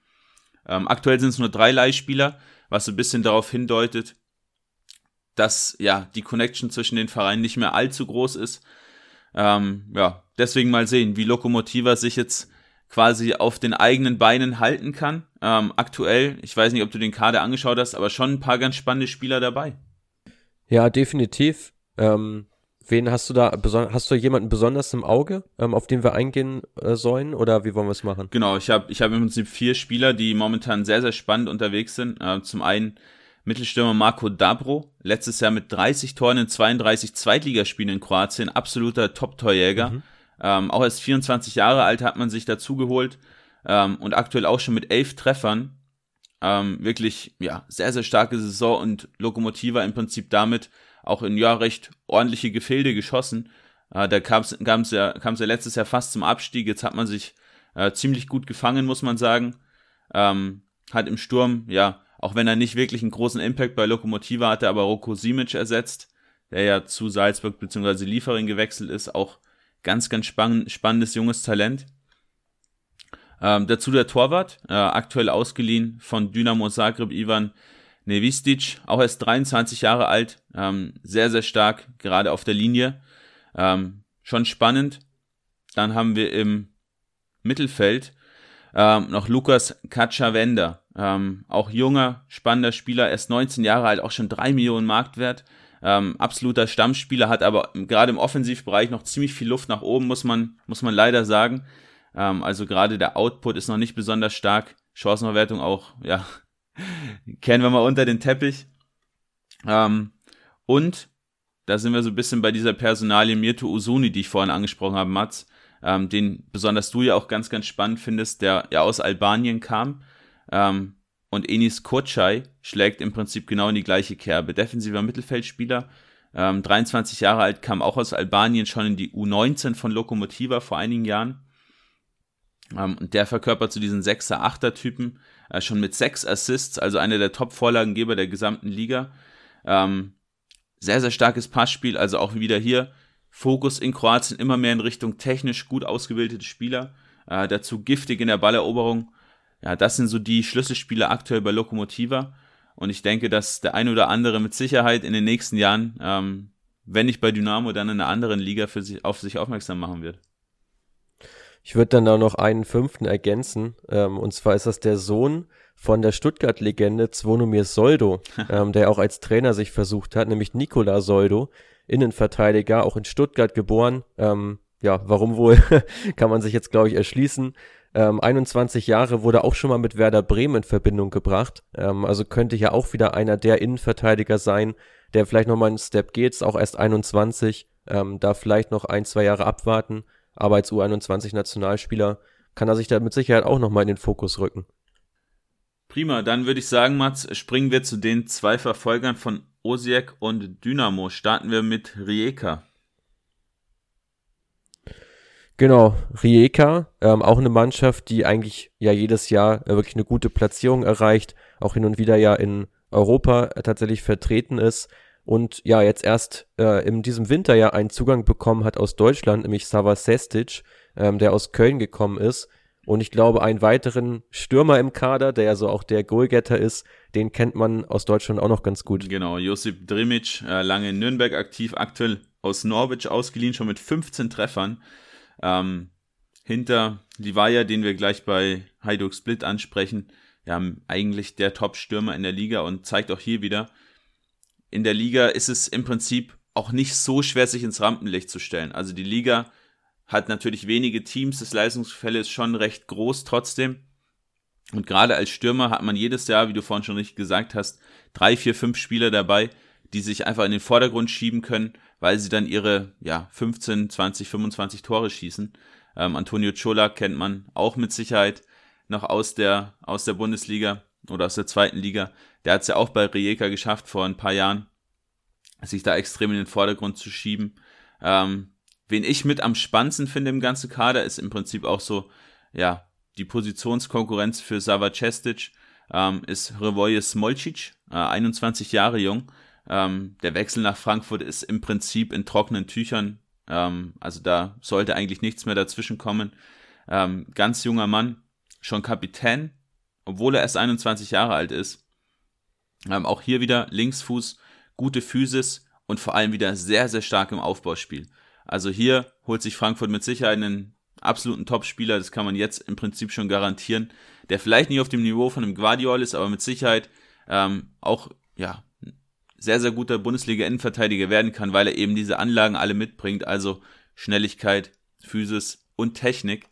Ähm, aktuell sind es nur drei Leihspieler, was so ein bisschen darauf hindeutet, dass ja die Connection zwischen den Vereinen nicht mehr allzu groß ist. Ähm, ja, deswegen mal sehen, wie Lokomotiva sich jetzt quasi auf den eigenen Beinen halten kann. Ähm, aktuell, ich weiß nicht, ob du den Kader angeschaut hast, aber schon ein paar ganz spannende Spieler dabei. Ja, definitiv. Ähm, wen hast du da, hast du jemanden besonders im Auge, ähm, auf den wir eingehen äh, sollen oder wie wollen wir es machen? Genau, ich habe ich hab im Prinzip vier Spieler, die momentan sehr, sehr spannend unterwegs sind. Äh, zum einen Mittelstürmer Marco Dabro, letztes Jahr mit 30 Toren in 32 Zweitligaspielen in Kroatien, absoluter Top-Torjäger. Mhm. Ähm, auch erst 24 Jahre alt hat man sich dazu geholt ähm, und aktuell auch schon mit elf Treffern ähm, wirklich, ja, sehr, sehr starke Saison und Lokomotiva im Prinzip damit auch in ja recht ordentliche Gefilde geschossen. Äh, da kam es ja, kam's ja letztes Jahr fast zum Abstieg. Jetzt hat man sich äh, ziemlich gut gefangen, muss man sagen. Ähm, hat im Sturm, ja, auch wenn er nicht wirklich einen großen Impact bei Lokomotiva hatte, aber Roko Simic ersetzt, der ja zu Salzburg bzw. Liefering gewechselt ist. Auch ganz, ganz spann spannendes junges Talent. Ähm, dazu der Torwart, äh, aktuell ausgeliehen von Dynamo Zagreb Ivan Nevistic, auch erst 23 Jahre alt, ähm, sehr, sehr stark, gerade auf der Linie. Ähm, schon spannend. Dann haben wir im Mittelfeld ähm, noch Lukas Katschawender, ähm, auch junger, spannender Spieler, erst 19 Jahre alt, auch schon 3 Millionen Marktwert. Ähm, absoluter Stammspieler, hat aber gerade im Offensivbereich noch ziemlich viel Luft nach oben, muss man, muss man leider sagen. Ähm, also gerade der Output ist noch nicht besonders stark. Chancenverwertung auch, ja, kennen wir mal unter den Teppich. Ähm, und da sind wir so ein bisschen bei dieser Personalie Mirto Usuni, die ich vorhin angesprochen habe, Mats, ähm, den besonders du ja auch ganz, ganz spannend findest, der ja aus Albanien kam. Ähm, und Enis Kurcay schlägt im Prinzip genau in die gleiche Kerbe. Defensiver Mittelfeldspieler, ähm, 23 Jahre alt, kam auch aus Albanien schon in die U19 von Lokomotiva vor einigen Jahren. Ähm, und der verkörpert zu diesen 6er, 8er Typen äh, schon mit sechs Assists, also einer der Top-Vorlagengeber der gesamten Liga. Ähm, sehr, sehr starkes Passspiel, also auch wieder hier Fokus in Kroatien immer mehr in Richtung technisch gut ausgebildete Spieler. Äh, dazu giftig in der Balleroberung. Ja, das sind so die Schlüsselspieler aktuell bei Lokomotiva. Und ich denke, dass der ein oder andere mit Sicherheit in den nächsten Jahren, ähm, wenn nicht bei Dynamo, dann in einer anderen Liga für sich, auf sich aufmerksam machen wird. Ich würde dann da noch einen fünften ergänzen. Ähm, und zwar ist das der Sohn von der Stuttgart-Legende Zwonomir Soldo, ähm, der auch als Trainer sich versucht hat, nämlich Nikola Soldo, Innenverteidiger, auch in Stuttgart geboren. Ähm, ja, warum wohl, kann man sich jetzt, glaube ich, erschließen. Ähm, 21 Jahre wurde auch schon mal mit Werder Bremen in Verbindung gebracht. Ähm, also könnte ja auch wieder einer der Innenverteidiger sein, der vielleicht nochmal einen Step geht, auch erst 21, ähm, da vielleicht noch ein, zwei Jahre abwarten aber als U21-Nationalspieler kann er sich da mit Sicherheit auch nochmal in den Fokus rücken. Prima, dann würde ich sagen, Mats, springen wir zu den zwei Verfolgern von Osijek und Dynamo. Starten wir mit Rijeka. Genau, Rijeka, ähm, auch eine Mannschaft, die eigentlich ja jedes Jahr äh, wirklich eine gute Platzierung erreicht, auch hin und wieder ja in Europa äh, tatsächlich vertreten ist und ja, jetzt erst äh, in diesem Winter ja einen Zugang bekommen hat aus Deutschland, nämlich Sava Sestic, ähm, der aus Köln gekommen ist. Und ich glaube, einen weiteren Stürmer im Kader, der ja so auch der Goalgetter ist, den kennt man aus Deutschland auch noch ganz gut. Genau, Josip Drimic, äh, lange in Nürnberg aktiv, aktuell aus Norwich ausgeliehen, schon mit 15 Treffern. Ähm, hinter Livaya, den wir gleich bei Hajduk Split ansprechen, ja, eigentlich der Top-Stürmer in der Liga und zeigt auch hier wieder, in der Liga ist es im Prinzip auch nicht so schwer, sich ins Rampenlicht zu stellen. Also die Liga hat natürlich wenige Teams, das Leistungsgefälle ist schon recht groß trotzdem. Und gerade als Stürmer hat man jedes Jahr, wie du vorhin schon richtig gesagt hast, drei, vier, fünf Spieler dabei, die sich einfach in den Vordergrund schieben können, weil sie dann ihre ja, 15, 20, 25 Tore schießen. Ähm, Antonio Chola kennt man auch mit Sicherheit noch aus der, aus der Bundesliga oder aus der zweiten Liga. Der hat es ja auch bei Rijeka geschafft vor ein paar Jahren, sich da extrem in den Vordergrund zu schieben. Ähm, wen ich mit am spannendsten finde im ganzen Kader, ist im Prinzip auch so, ja, die Positionskonkurrenz für Sava Cestic, ähm, ist Revoje Smolcic, äh, 21 Jahre jung. Ähm, der Wechsel nach Frankfurt ist im Prinzip in trockenen Tüchern. Ähm, also da sollte eigentlich nichts mehr dazwischen kommen. Ähm, ganz junger Mann, schon Kapitän obwohl er erst 21 Jahre alt ist. Ähm, auch hier wieder Linksfuß, gute Physis und vor allem wieder sehr, sehr stark im Aufbauspiel. Also hier holt sich Frankfurt mit Sicherheit einen absoluten Topspieler, das kann man jetzt im Prinzip schon garantieren, der vielleicht nicht auf dem Niveau von einem Guardiol ist, aber mit Sicherheit ähm, auch ja sehr, sehr guter Bundesliga-Innenverteidiger werden kann, weil er eben diese Anlagen alle mitbringt, also Schnelligkeit, Physis und Technik.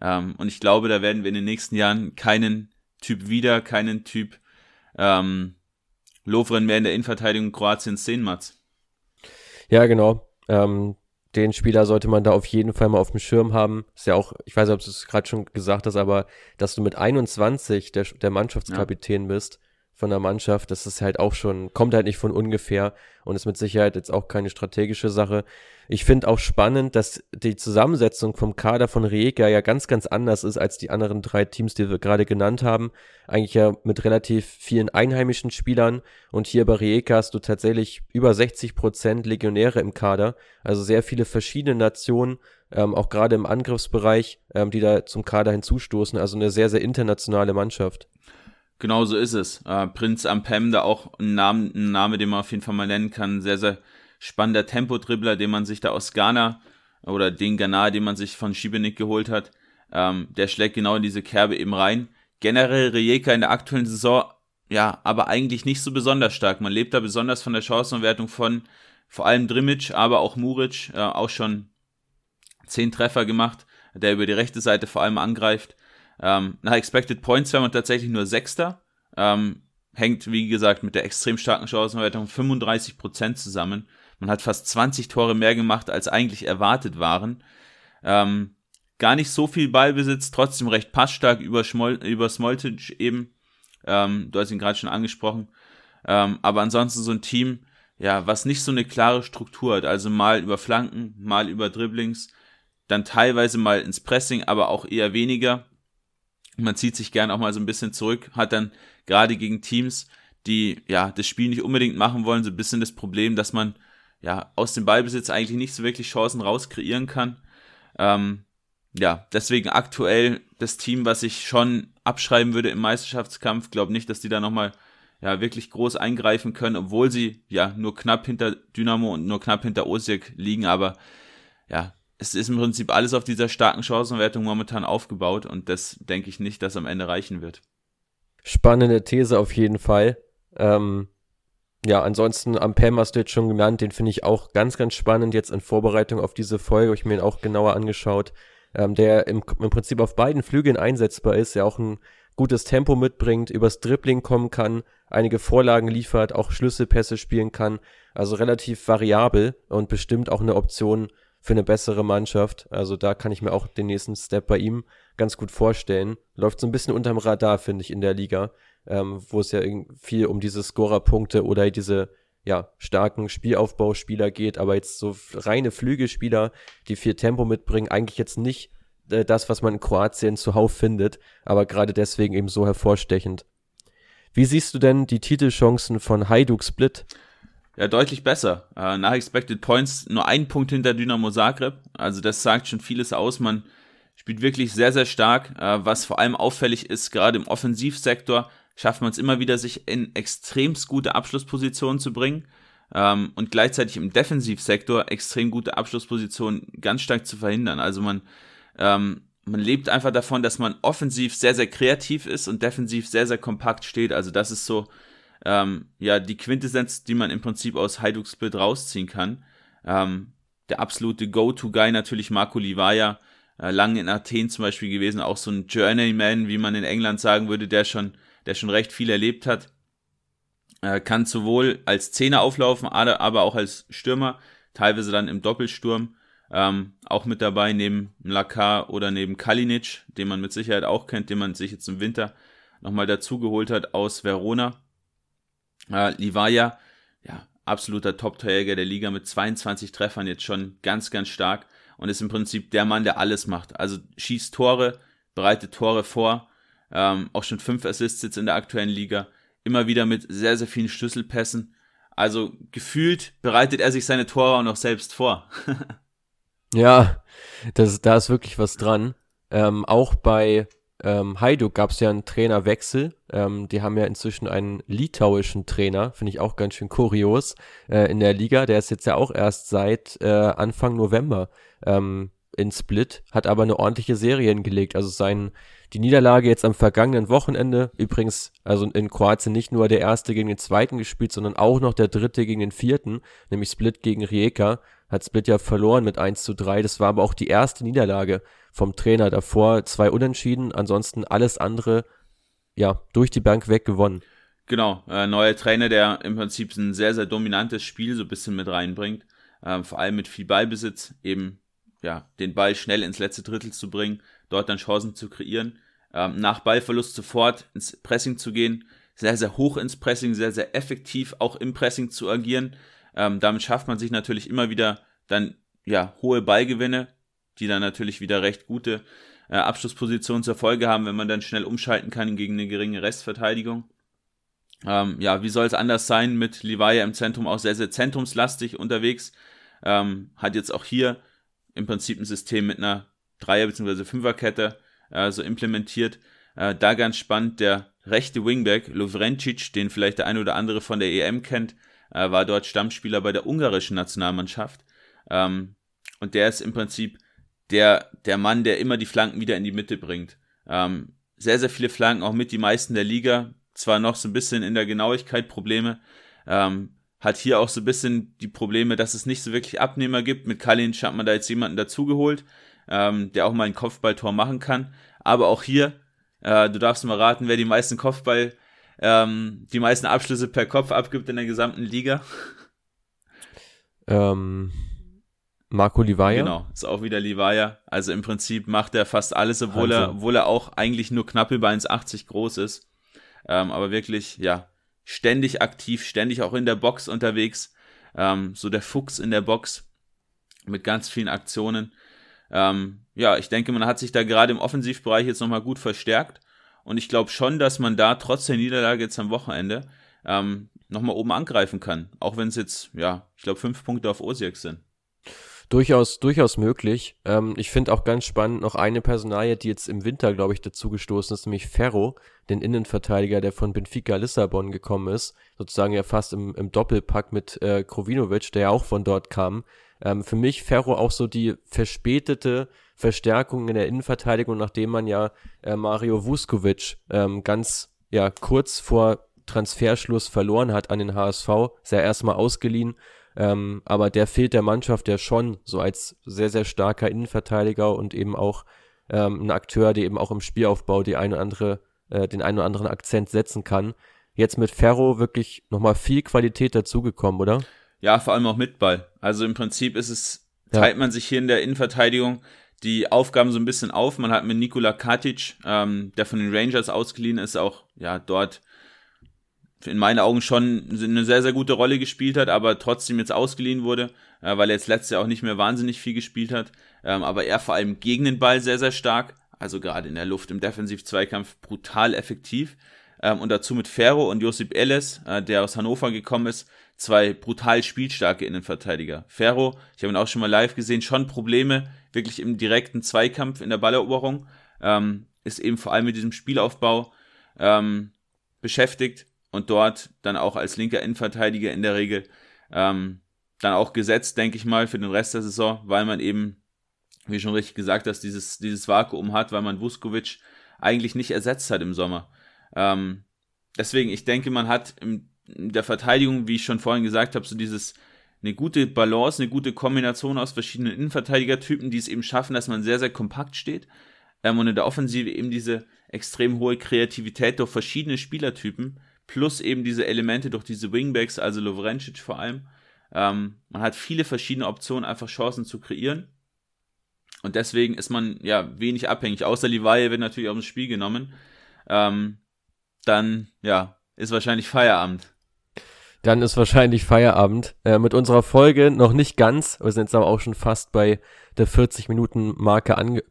Ähm, und ich glaube, da werden wir in den nächsten Jahren keinen Typ wieder, keinen Typ ähm, Lovren mehr in der Innenverteidigung Kroatiens sehen, Mats. Ja, genau. Ähm, den Spieler sollte man da auf jeden Fall mal auf dem Schirm haben. Ist ja auch, ich weiß nicht, ob du es gerade schon gesagt hast, aber dass du mit 21 der, der Mannschaftskapitän ja. bist, von der Mannschaft. Das ist halt auch schon, kommt halt nicht von ungefähr und ist mit Sicherheit jetzt auch keine strategische Sache. Ich finde auch spannend, dass die Zusammensetzung vom Kader von Rijeka ja ganz, ganz anders ist als die anderen drei Teams, die wir gerade genannt haben. Eigentlich ja mit relativ vielen einheimischen Spielern und hier bei Rijeka hast du tatsächlich über 60 Prozent Legionäre im Kader, also sehr viele verschiedene Nationen, ähm, auch gerade im Angriffsbereich, ähm, die da zum Kader hinzustoßen. Also eine sehr, sehr internationale Mannschaft. Genau so ist es. Äh, Prinz Ampem, da auch ein Name, ein Name, den man auf jeden Fall mal nennen kann. Sehr, sehr spannender Tempo-Dribbler, den man sich da aus Ghana oder den Ghana, den man sich von Schibenik geholt hat. Ähm, der schlägt genau in diese Kerbe eben rein. Generell Rijeka in der aktuellen Saison, ja, aber eigentlich nicht so besonders stark. Man lebt da besonders von der Chancenwertung von vor allem Drimic, aber auch Muric, äh, auch schon zehn Treffer gemacht, der über die rechte Seite vor allem angreift. Ähm, nach Expected Points wäre man tatsächlich nur Sechster. Ähm, hängt, wie gesagt, mit der extrem starken Chancenwertung 35% zusammen. Man hat fast 20 Tore mehr gemacht, als eigentlich erwartet waren. Ähm, gar nicht so viel Ballbesitz, trotzdem recht passstark über, Schmol über Smoltic eben. Ähm, du hast ihn gerade schon angesprochen. Ähm, aber ansonsten so ein Team, ja, was nicht so eine klare Struktur hat. Also mal über Flanken, mal über Dribblings, dann teilweise mal ins Pressing, aber auch eher weniger. Man zieht sich gern auch mal so ein bisschen zurück, hat dann gerade gegen Teams, die ja das Spiel nicht unbedingt machen wollen, so ein bisschen das Problem, dass man ja aus dem Ballbesitz eigentlich nicht so wirklich Chancen raus kreieren kann. Ähm, ja, deswegen aktuell das Team, was ich schon abschreiben würde im Meisterschaftskampf. Glaube nicht, dass die da nochmal ja, wirklich groß eingreifen können, obwohl sie ja nur knapp hinter Dynamo und nur knapp hinter Osijek liegen. Aber ja, es ist im Prinzip alles auf dieser starken Chancenwertung momentan aufgebaut und das denke ich nicht, dass am Ende reichen wird. Spannende These auf jeden Fall. Ähm, ja, ansonsten am Pam hast du jetzt schon genannt, den finde ich auch ganz, ganz spannend jetzt in Vorbereitung auf diese Folge, habe ich mir ihn auch genauer angeschaut, ähm, der im, im Prinzip auf beiden Flügeln einsetzbar ist, der auch ein gutes Tempo mitbringt, übers Dribbling kommen kann, einige Vorlagen liefert, auch Schlüsselpässe spielen kann, also relativ variabel und bestimmt auch eine Option für eine bessere Mannschaft. Also da kann ich mir auch den nächsten Step bei ihm ganz gut vorstellen. Läuft so ein bisschen unterm Radar, finde ich, in der Liga, ähm, wo es ja viel um diese Scorerpunkte oder diese ja, starken Spielaufbauspieler geht, aber jetzt so reine Flügelspieler, die viel Tempo mitbringen, eigentlich jetzt nicht äh, das, was man in Kroatien zuhauf findet, aber gerade deswegen eben so hervorstechend. Wie siehst du denn die Titelchancen von Hajduk Split? Ja, deutlich besser. Äh, nach Expected Points nur ein Punkt hinter Dynamo Zagreb. Also das sagt schon vieles aus. Man spielt wirklich sehr, sehr stark. Äh, was vor allem auffällig ist, gerade im Offensivsektor schafft man es immer wieder, sich in extremst gute Abschlusspositionen zu bringen. Ähm, und gleichzeitig im Defensivsektor extrem gute Abschlusspositionen ganz stark zu verhindern. Also man, ähm, man lebt einfach davon, dass man offensiv sehr, sehr kreativ ist und defensiv sehr, sehr kompakt steht. Also das ist so ähm, ja, die Quintessenz, die man im Prinzip aus Hajduk Split rausziehen kann. Ähm, der absolute Go-To-Guy natürlich Marco Livaja, äh, lange in Athen zum Beispiel gewesen, auch so ein Journeyman, wie man in England sagen würde, der schon, der schon recht viel erlebt hat. Äh, kann sowohl als Zehner auflaufen, aber auch als Stürmer, teilweise dann im Doppelsturm. Ähm, auch mit dabei neben Lakar oder neben Kalinic, den man mit Sicherheit auch kennt, den man sich jetzt im Winter nochmal dazugeholt hat aus Verona. Äh, Livaja, ja, absoluter Top-Torjäger der Liga mit 22 Treffern jetzt schon ganz, ganz stark und ist im Prinzip der Mann, der alles macht. Also schießt Tore, bereitet Tore vor, ähm, auch schon fünf Assists jetzt in der aktuellen Liga, immer wieder mit sehr, sehr vielen Schlüsselpässen. Also gefühlt bereitet er sich seine Tore auch noch selbst vor. ja, das, da ist wirklich was dran. Ähm, auch bei ähm, Hajduk gab es ja einen Trainerwechsel. Ähm, die haben ja inzwischen einen litauischen Trainer, finde ich auch ganz schön kurios, äh, in der Liga. Der ist jetzt ja auch erst seit äh, Anfang November ähm, in Split, hat aber eine ordentliche Serie hingelegt. Also sein, die Niederlage jetzt am vergangenen Wochenende, übrigens, also in Kroatien nicht nur der erste gegen den zweiten gespielt, sondern auch noch der dritte gegen den vierten, nämlich Split gegen Rijeka, hat Split ja verloren mit 1 zu 3. Das war aber auch die erste Niederlage vom Trainer. Davor zwei Unentschieden, ansonsten alles andere, ja, durch die Bank weg gewonnen. Genau, äh, neuer Trainer, der im Prinzip ein sehr, sehr dominantes Spiel so ein bisschen mit reinbringt. Äh, vor allem mit viel Ballbesitz, eben ja, den Ball schnell ins letzte Drittel zu bringen, dort dann Chancen zu kreieren. Ähm, nach Ballverlust sofort ins Pressing zu gehen, sehr, sehr hoch ins Pressing, sehr, sehr effektiv auch im Pressing zu agieren. Ähm, damit schafft man sich natürlich immer wieder dann ja hohe Ballgewinne, die dann natürlich wieder recht gute äh, Abschlusspositionen zur Folge haben, wenn man dann schnell umschalten kann gegen eine geringe Restverteidigung. Ähm, ja, wie soll es anders sein mit Livaya im Zentrum auch sehr, sehr zentrumslastig unterwegs. Ähm, hat jetzt auch hier im Prinzip ein System mit einer Dreier- bzw. Fünferkette äh, so implementiert. Äh, da ganz spannend, der rechte Wingback, Lovrencic, den vielleicht der eine oder andere von der EM kennt, äh, war dort Stammspieler bei der ungarischen Nationalmannschaft. Ähm, und der ist im Prinzip der, der Mann, der immer die Flanken wieder in die Mitte bringt. Ähm, sehr, sehr viele Flanken, auch mit die meisten der Liga. Zwar noch so ein bisschen in der Genauigkeit Probleme, ähm, hat hier auch so ein bisschen die Probleme, dass es nicht so wirklich Abnehmer gibt. Mit Kalinic hat man da jetzt jemanden dazugeholt, ähm, der auch mal ein Kopfballtor machen kann. Aber auch hier, äh, du darfst mal raten, wer die meisten Kopfball, ähm, die meisten Abschlüsse per Kopf abgibt in der gesamten Liga. Ähm, Marco Livaya. Genau, ist auch wieder Livaya. Also im Prinzip macht er fast alles, obwohl er, obwohl er auch eigentlich nur knapp über 1,80 groß ist. Ähm, aber wirklich, ja, ständig aktiv, ständig auch in der Box unterwegs. Ähm, so der Fuchs in der Box mit ganz vielen Aktionen. Ähm, ja, ich denke, man hat sich da gerade im Offensivbereich jetzt nochmal gut verstärkt. Und ich glaube schon, dass man da trotz der Niederlage jetzt am Wochenende ähm, nochmal oben angreifen kann. Auch wenn es jetzt, ja, ich glaube, fünf Punkte auf Osijek sind. Durchaus, durchaus möglich. Ähm, ich finde auch ganz spannend noch eine Personalie, die jetzt im Winter, glaube ich, dazugestoßen ist, nämlich Ferro, den Innenverteidiger, der von Benfica Lissabon gekommen ist. Sozusagen ja fast im, im Doppelpack mit äh, Krovinovic, der ja auch von dort kam. Ähm, für mich Ferro auch so die verspätete Verstärkung in der Innenverteidigung, nachdem man ja äh, Mario Vuskovic ähm, ganz ja kurz vor Transferschluss verloren hat an den HSV, ist ja erstmal ausgeliehen, ähm, aber der fehlt der Mannschaft ja schon so als sehr, sehr starker Innenverteidiger und eben auch ähm, ein Akteur, der eben auch im Spielaufbau die eine oder andere, äh, den einen oder anderen Akzent setzen kann. Jetzt mit Ferro wirklich nochmal viel Qualität dazugekommen, oder? Ja, vor allem auch mit Ball. Also im Prinzip ist es, teilt ja. man sich hier in der Innenverteidigung die Aufgaben so ein bisschen auf. Man hat mit Nikola Katic, ähm, der von den Rangers ausgeliehen ist, auch ja dort in meinen Augen schon eine sehr, sehr gute Rolle gespielt hat, aber trotzdem jetzt ausgeliehen wurde, äh, weil er jetzt letztes Jahr auch nicht mehr wahnsinnig viel gespielt hat. Ähm, aber er vor allem gegen den Ball sehr, sehr stark, also gerade in der Luft im Defensiv-Zweikampf brutal effektiv. Ähm, und dazu mit Ferro und Josip Ellis, äh, der aus Hannover gekommen ist, zwei brutal spielstarke Innenverteidiger. Ferro, ich habe ihn auch schon mal live gesehen, schon Probleme wirklich im direkten Zweikampf in der Balleroberung, ähm, ist eben vor allem mit diesem Spielaufbau ähm, beschäftigt und dort dann auch als linker Innenverteidiger in der Regel ähm, dann auch gesetzt, denke ich mal, für den Rest der Saison, weil man eben, wie schon richtig gesagt hast, dieses, dieses Vakuum hat, weil man Vuskovic eigentlich nicht ersetzt hat im Sommer. Ähm, deswegen, ich denke, man hat in der Verteidigung, wie ich schon vorhin gesagt habe, so dieses eine gute Balance, eine gute Kombination aus verschiedenen Innenverteidigertypen, die es eben schaffen, dass man sehr, sehr kompakt steht. Ähm, und in der Offensive eben diese extrem hohe Kreativität durch verschiedene Spielertypen, plus eben diese Elemente durch diese Wingbacks, also Lovrencic vor allem. Ähm, man hat viele verschiedene Optionen, einfach Chancen zu kreieren. Und deswegen ist man ja wenig abhängig. Außer Livaje wird natürlich auch ins Spiel genommen. Ähm, dann, ja, ist wahrscheinlich Feierabend. Dann ist wahrscheinlich Feierabend. Äh, mit unserer Folge noch nicht ganz. Wir sind jetzt aber auch schon fast bei der 40-Minuten-Marke ange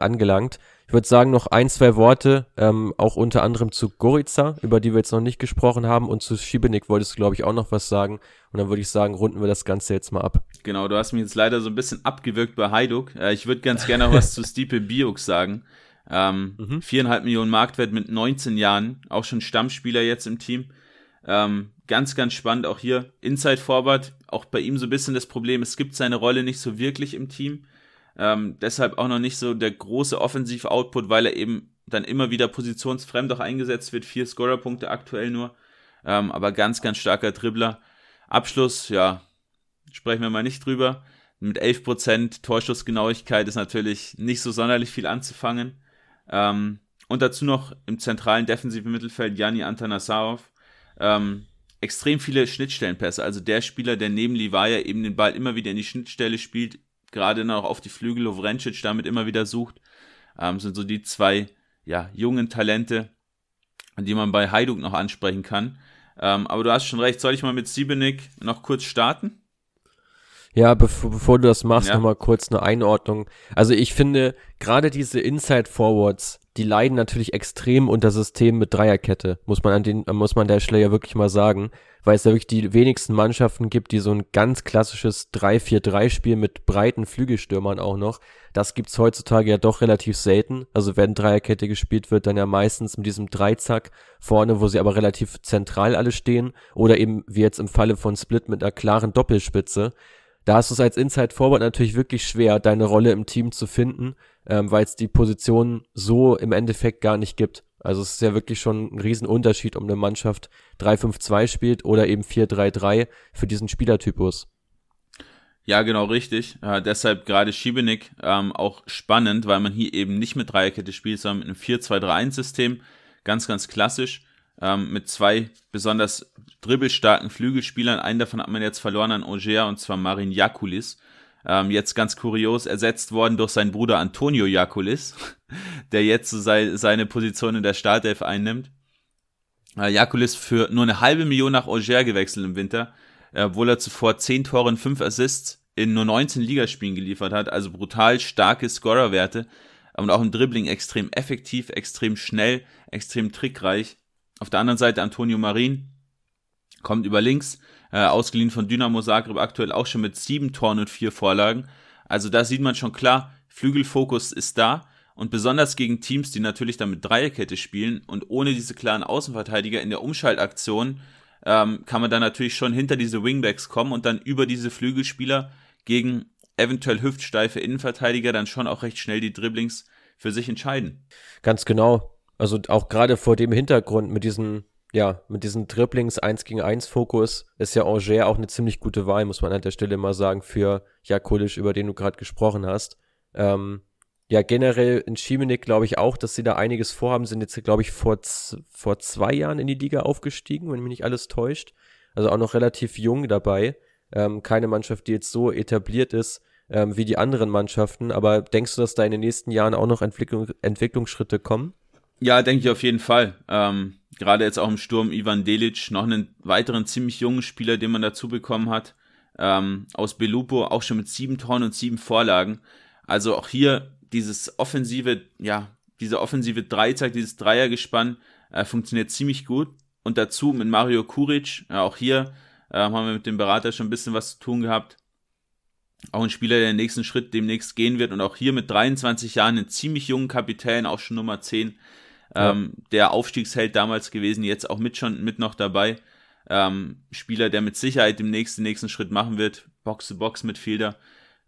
angelangt. Ich würde sagen, noch ein, zwei Worte, ähm, auch unter anderem zu Gorica, über die wir jetzt noch nicht gesprochen haben. Und zu Schibenik wolltest du, glaube ich, auch noch was sagen. Und dann würde ich sagen, runden wir das Ganze jetzt mal ab. Genau, du hast mich jetzt leider so ein bisschen abgewürgt bei Heiduk. Äh, ich würde ganz gerne noch was zu Stipe Biuk sagen. Ähm, mhm. Viereinhalb Millionen Marktwert mit 19 Jahren, auch schon Stammspieler jetzt im Team. Ähm, ganz, ganz spannend, auch hier Inside Forward, auch bei ihm so ein bisschen das Problem, es gibt seine Rolle nicht so wirklich im Team. Ähm, deshalb auch noch nicht so der große Offensiv-Output, weil er eben dann immer wieder positionsfremd auch eingesetzt wird. Vier Scorer-Punkte aktuell nur. Ähm, aber ganz, ganz starker Dribbler. Abschluss, ja, sprechen wir mal nicht drüber. Mit 11% Torschussgenauigkeit ist natürlich nicht so sonderlich viel anzufangen. Ähm, und dazu noch im zentralen defensiven Mittelfeld Jani Antanasarov. Ähm, extrem viele Schnittstellenpässe. Also der Spieler, der neben Livaya eben den Ball immer wieder in die Schnittstelle spielt, gerade noch auf die Flügel Lovrencic damit immer wieder sucht, ähm, sind so die zwei ja, jungen Talente, die man bei Hajduk noch ansprechen kann. Ähm, aber du hast schon recht, soll ich mal mit Siebenik noch kurz starten? Ja, bevor, bevor du das machst, ja. nochmal kurz eine Einordnung. Also ich finde, gerade diese Inside Forwards, die leiden natürlich extrem unter System mit Dreierkette, muss man an den, muss man der ja wirklich mal sagen, weil es da wirklich die wenigsten Mannschaften gibt, die so ein ganz klassisches 3-4-3-Spiel mit breiten Flügelstürmern auch noch. Das gibt's heutzutage ja doch relativ selten. Also wenn Dreierkette gespielt wird, dann ja meistens mit diesem Dreizack vorne, wo sie aber relativ zentral alle stehen, oder eben wie jetzt im Falle von Split mit einer klaren Doppelspitze da du es als Inside Forward natürlich wirklich schwer, deine Rolle im Team zu finden, ähm, weil es die Position so im Endeffekt gar nicht gibt. Also es ist ja wirklich schon ein Riesenunterschied, ob eine Mannschaft 3-5-2 spielt oder eben 4-3-3 für diesen Spielertypus. Ja, genau richtig. Äh, deshalb gerade Schiebenig ähm, auch spannend, weil man hier eben nicht mit Dreierkette spielt, sondern mit einem 4-2-3-1-System. Ganz, ganz klassisch ähm, mit zwei besonders dribbelstarken Flügelspielern. Einen davon hat man jetzt verloren an Auger und zwar Marin Jakulis. Ähm, jetzt ganz kurios ersetzt worden durch seinen Bruder Antonio Jakulis, der jetzt so sei, seine Position in der Startelf einnimmt. Äh, Jakulis für nur eine halbe Million nach Auger gewechselt im Winter, äh, obwohl er zuvor 10 Tore und 5 Assists in nur 19 Ligaspielen geliefert hat, also brutal starke Scorerwerte und auch im Dribbling extrem effektiv, extrem schnell, extrem trickreich. Auf der anderen Seite Antonio Marin kommt über links, äh, ausgeliehen von Dynamo Zagreb, aktuell auch schon mit sieben Toren und vier Vorlagen. Also da sieht man schon klar, Flügelfokus ist da und besonders gegen Teams, die natürlich dann mit Dreierkette spielen und ohne diese klaren Außenverteidiger in der Umschaltaktion ähm, kann man dann natürlich schon hinter diese Wingbacks kommen und dann über diese Flügelspieler gegen eventuell hüftsteife Innenverteidiger dann schon auch recht schnell die Dribblings für sich entscheiden. Ganz genau. Also auch gerade vor dem Hintergrund mit diesen, ja, mit diesen Dribblings 1 gegen 1 Fokus ist ja Angers auch eine ziemlich gute Wahl, muss man an der Stelle mal sagen, für Jakulic, über den du gerade gesprochen hast. Ähm, ja, generell in Schiemenik glaube ich auch, dass sie da einiges vorhaben, sind jetzt, glaube ich, vor, vor zwei Jahren in die Liga aufgestiegen, wenn mich nicht alles täuscht. Also auch noch relativ jung dabei. Ähm, keine Mannschaft, die jetzt so etabliert ist ähm, wie die anderen Mannschaften. Aber denkst du, dass da in den nächsten Jahren auch noch Entwicklung, Entwicklungsschritte kommen? Ja, denke ich auf jeden Fall. Ähm, Gerade jetzt auch im Sturm Ivan Delic, noch einen weiteren ziemlich jungen Spieler, den man dazu bekommen hat. Ähm, aus Belupo, auch schon mit sieben Toren und sieben Vorlagen. Also auch hier dieses offensive, ja, diese offensive Dreizack, dieses Dreiergespann äh, funktioniert ziemlich gut. Und dazu mit Mario Kuric, äh, auch hier äh, haben wir mit dem Berater schon ein bisschen was zu tun gehabt. Auch ein Spieler, der den nächsten Schritt demnächst gehen wird und auch hier mit 23 Jahren einen ziemlich jungen Kapitän, auch schon Nummer 10, ähm, der Aufstiegsheld damals gewesen, jetzt auch mit schon mit noch dabei. Ähm, Spieler, der mit Sicherheit dem nächsten, nächsten Schritt machen wird, Box-to-Box-Midfielder.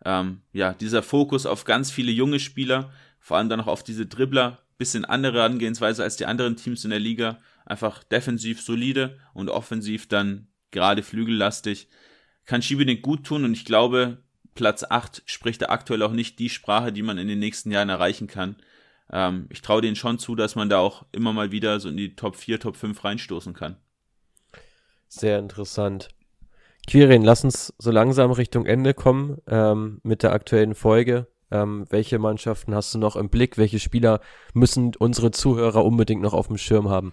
Ähm, ja, dieser Fokus auf ganz viele junge Spieler, vor allem dann noch auf diese Dribbler, bisschen andere Herangehensweise als die anderen Teams in der Liga. Einfach defensiv solide und offensiv dann gerade flügellastig. Kann Schiebening gut tun und ich glaube, Platz 8 spricht da aktuell auch nicht die Sprache, die man in den nächsten Jahren erreichen kann ähm, ich traue denen schon zu, dass man da auch immer mal wieder so in die Top 4, Top 5 reinstoßen kann. Sehr interessant. Quirin, lass uns so langsam Richtung Ende kommen ähm, mit der aktuellen Folge. Ähm, welche Mannschaften hast du noch im Blick? Welche Spieler müssen unsere Zuhörer unbedingt noch auf dem Schirm haben?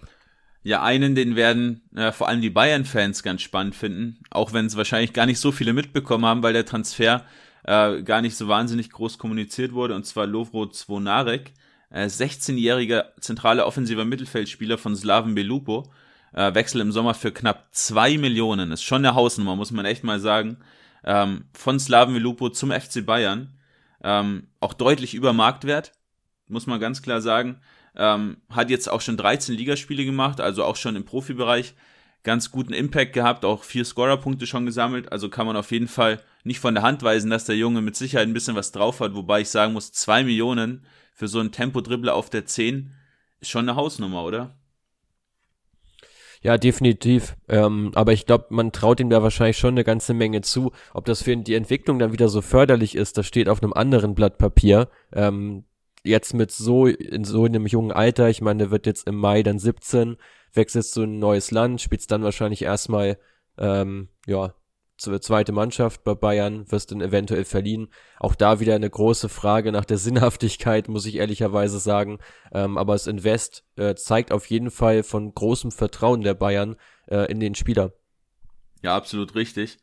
Ja, einen, den werden äh, vor allem die Bayern-Fans ganz spannend finden, auch wenn es wahrscheinlich gar nicht so viele mitbekommen haben, weil der Transfer äh, gar nicht so wahnsinnig groß kommuniziert wurde, und zwar Lovro Zvonarek. 16-jähriger äh, zentraler offensiver Mittelfeldspieler von Slaven Belupo. Äh, Wechsel im Sommer für knapp 2 Millionen. Ist schon eine Hausnummer, muss man echt mal sagen. Ähm, von Slaven Belupo zum FC Bayern. Ähm, auch deutlich über Marktwert, muss man ganz klar sagen. Ähm, hat jetzt auch schon 13 Ligaspiele gemacht, also auch schon im Profibereich ganz guten Impact gehabt, auch vier Scorerpunkte schon gesammelt. Also kann man auf jeden Fall nicht von der Hand weisen, dass der Junge mit Sicherheit ein bisschen was drauf hat, wobei ich sagen muss, 2 Millionen für so einen Tempo-Dribbler auf der 10 ist schon eine Hausnummer, oder? Ja, definitiv. Ähm, aber ich glaube, man traut ihm da wahrscheinlich schon eine ganze Menge zu. Ob das für die Entwicklung dann wieder so förderlich ist, das steht auf einem anderen Blatt Papier. Ähm, jetzt mit so, in so einem jungen Alter, ich meine, der wird jetzt im Mai dann 17, wechselt zu ein neues Land, spielt dann wahrscheinlich erstmal, ähm, ja, zweite Mannschaft bei Bayern, wirst dann eventuell verliehen. Auch da wieder eine große Frage nach der Sinnhaftigkeit, muss ich ehrlicherweise sagen. Ähm, aber das Invest äh, zeigt auf jeden Fall von großem Vertrauen der Bayern äh, in den Spieler. Ja, absolut richtig.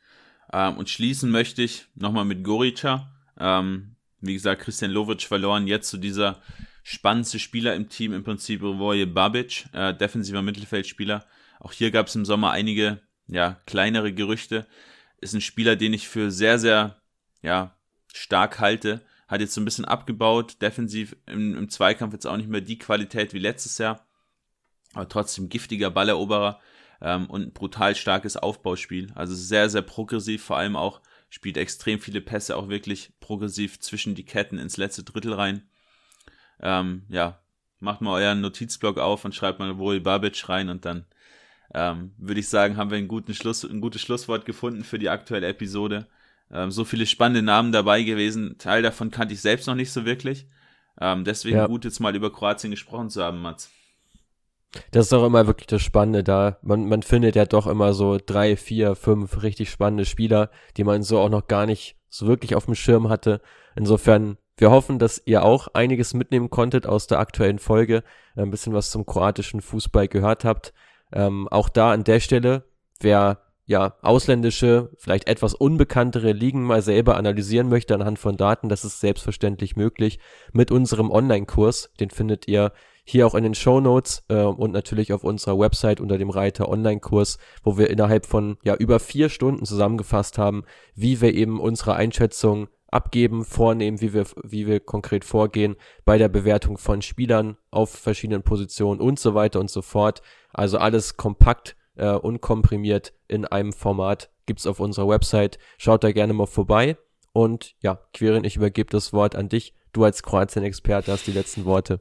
Ähm, und schließen möchte ich nochmal mit Gorica. Ähm, wie gesagt, Christian Lovic verloren, jetzt zu dieser spannendste Spieler im Team, im Prinzip Roje Babic, äh, defensiver Mittelfeldspieler. Auch hier gab es im Sommer einige ja, kleinere Gerüchte. Ist ein Spieler, den ich für sehr, sehr ja, stark halte. Hat jetzt so ein bisschen abgebaut, defensiv im, im Zweikampf jetzt auch nicht mehr die Qualität wie letztes Jahr. Aber trotzdem giftiger Balleroberer ähm, und ein brutal starkes Aufbauspiel. Also sehr, sehr progressiv, vor allem auch spielt extrem viele Pässe auch wirklich progressiv zwischen die Ketten ins letzte Drittel rein. Ähm, ja, macht mal euren Notizblock auf und schreibt mal Wohl Babic rein und dann ähm, würde ich sagen, haben wir einen guten Schluss, ein gutes Schlusswort gefunden für die aktuelle Episode. Ähm, so viele spannende Namen dabei gewesen. Teil davon kannte ich selbst noch nicht so wirklich. Ähm, deswegen ja. gut, jetzt mal über Kroatien gesprochen zu haben, Mats. Das ist auch immer wirklich das Spannende da. Man, man findet ja doch immer so drei, vier, fünf richtig spannende Spieler, die man so auch noch gar nicht so wirklich auf dem Schirm hatte. Insofern, wir hoffen, dass ihr auch einiges mitnehmen konntet aus der aktuellen Folge, ein bisschen was zum kroatischen Fußball gehört habt. Ähm, auch da an der Stelle, wer ja ausländische, vielleicht etwas unbekanntere Ligen mal selber analysieren möchte anhand von Daten, das ist selbstverständlich möglich mit unserem Online-Kurs. Den findet ihr hier auch in den Show Notes äh, und natürlich auf unserer Website unter dem Reiter Online-Kurs, wo wir innerhalb von ja über vier Stunden zusammengefasst haben, wie wir eben unsere Einschätzung abgeben, vornehmen, wie wir, wie wir konkret vorgehen bei der Bewertung von Spielern auf verschiedenen Positionen und so weiter und so fort. Also alles kompakt äh, und komprimiert in einem Format gibt's auf unserer Website. Schaut da gerne mal vorbei. Und ja, Quirin, ich übergebe das Wort an dich. Du als Kroatien-Experte hast die letzten Worte.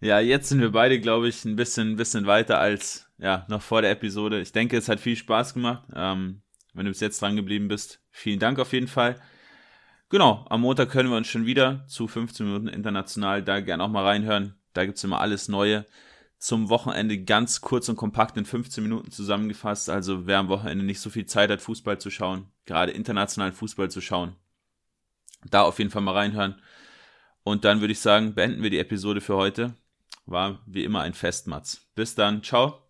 Ja, jetzt sind wir beide, glaube ich, ein bisschen, ein bisschen weiter als ja, noch vor der Episode. Ich denke, es hat viel Spaß gemacht. Ähm, wenn du bis jetzt dran geblieben bist, vielen Dank auf jeden Fall. Genau, am Montag können wir uns schon wieder zu 15 Minuten international da gerne auch mal reinhören. Da gibt es immer alles Neue. Zum Wochenende ganz kurz und kompakt in 15 Minuten zusammengefasst. Also wer am Wochenende nicht so viel Zeit hat, Fußball zu schauen, gerade internationalen Fußball zu schauen, da auf jeden Fall mal reinhören. Und dann würde ich sagen, beenden wir die Episode für heute. War wie immer ein Fest, Mats. Bis dann. Ciao.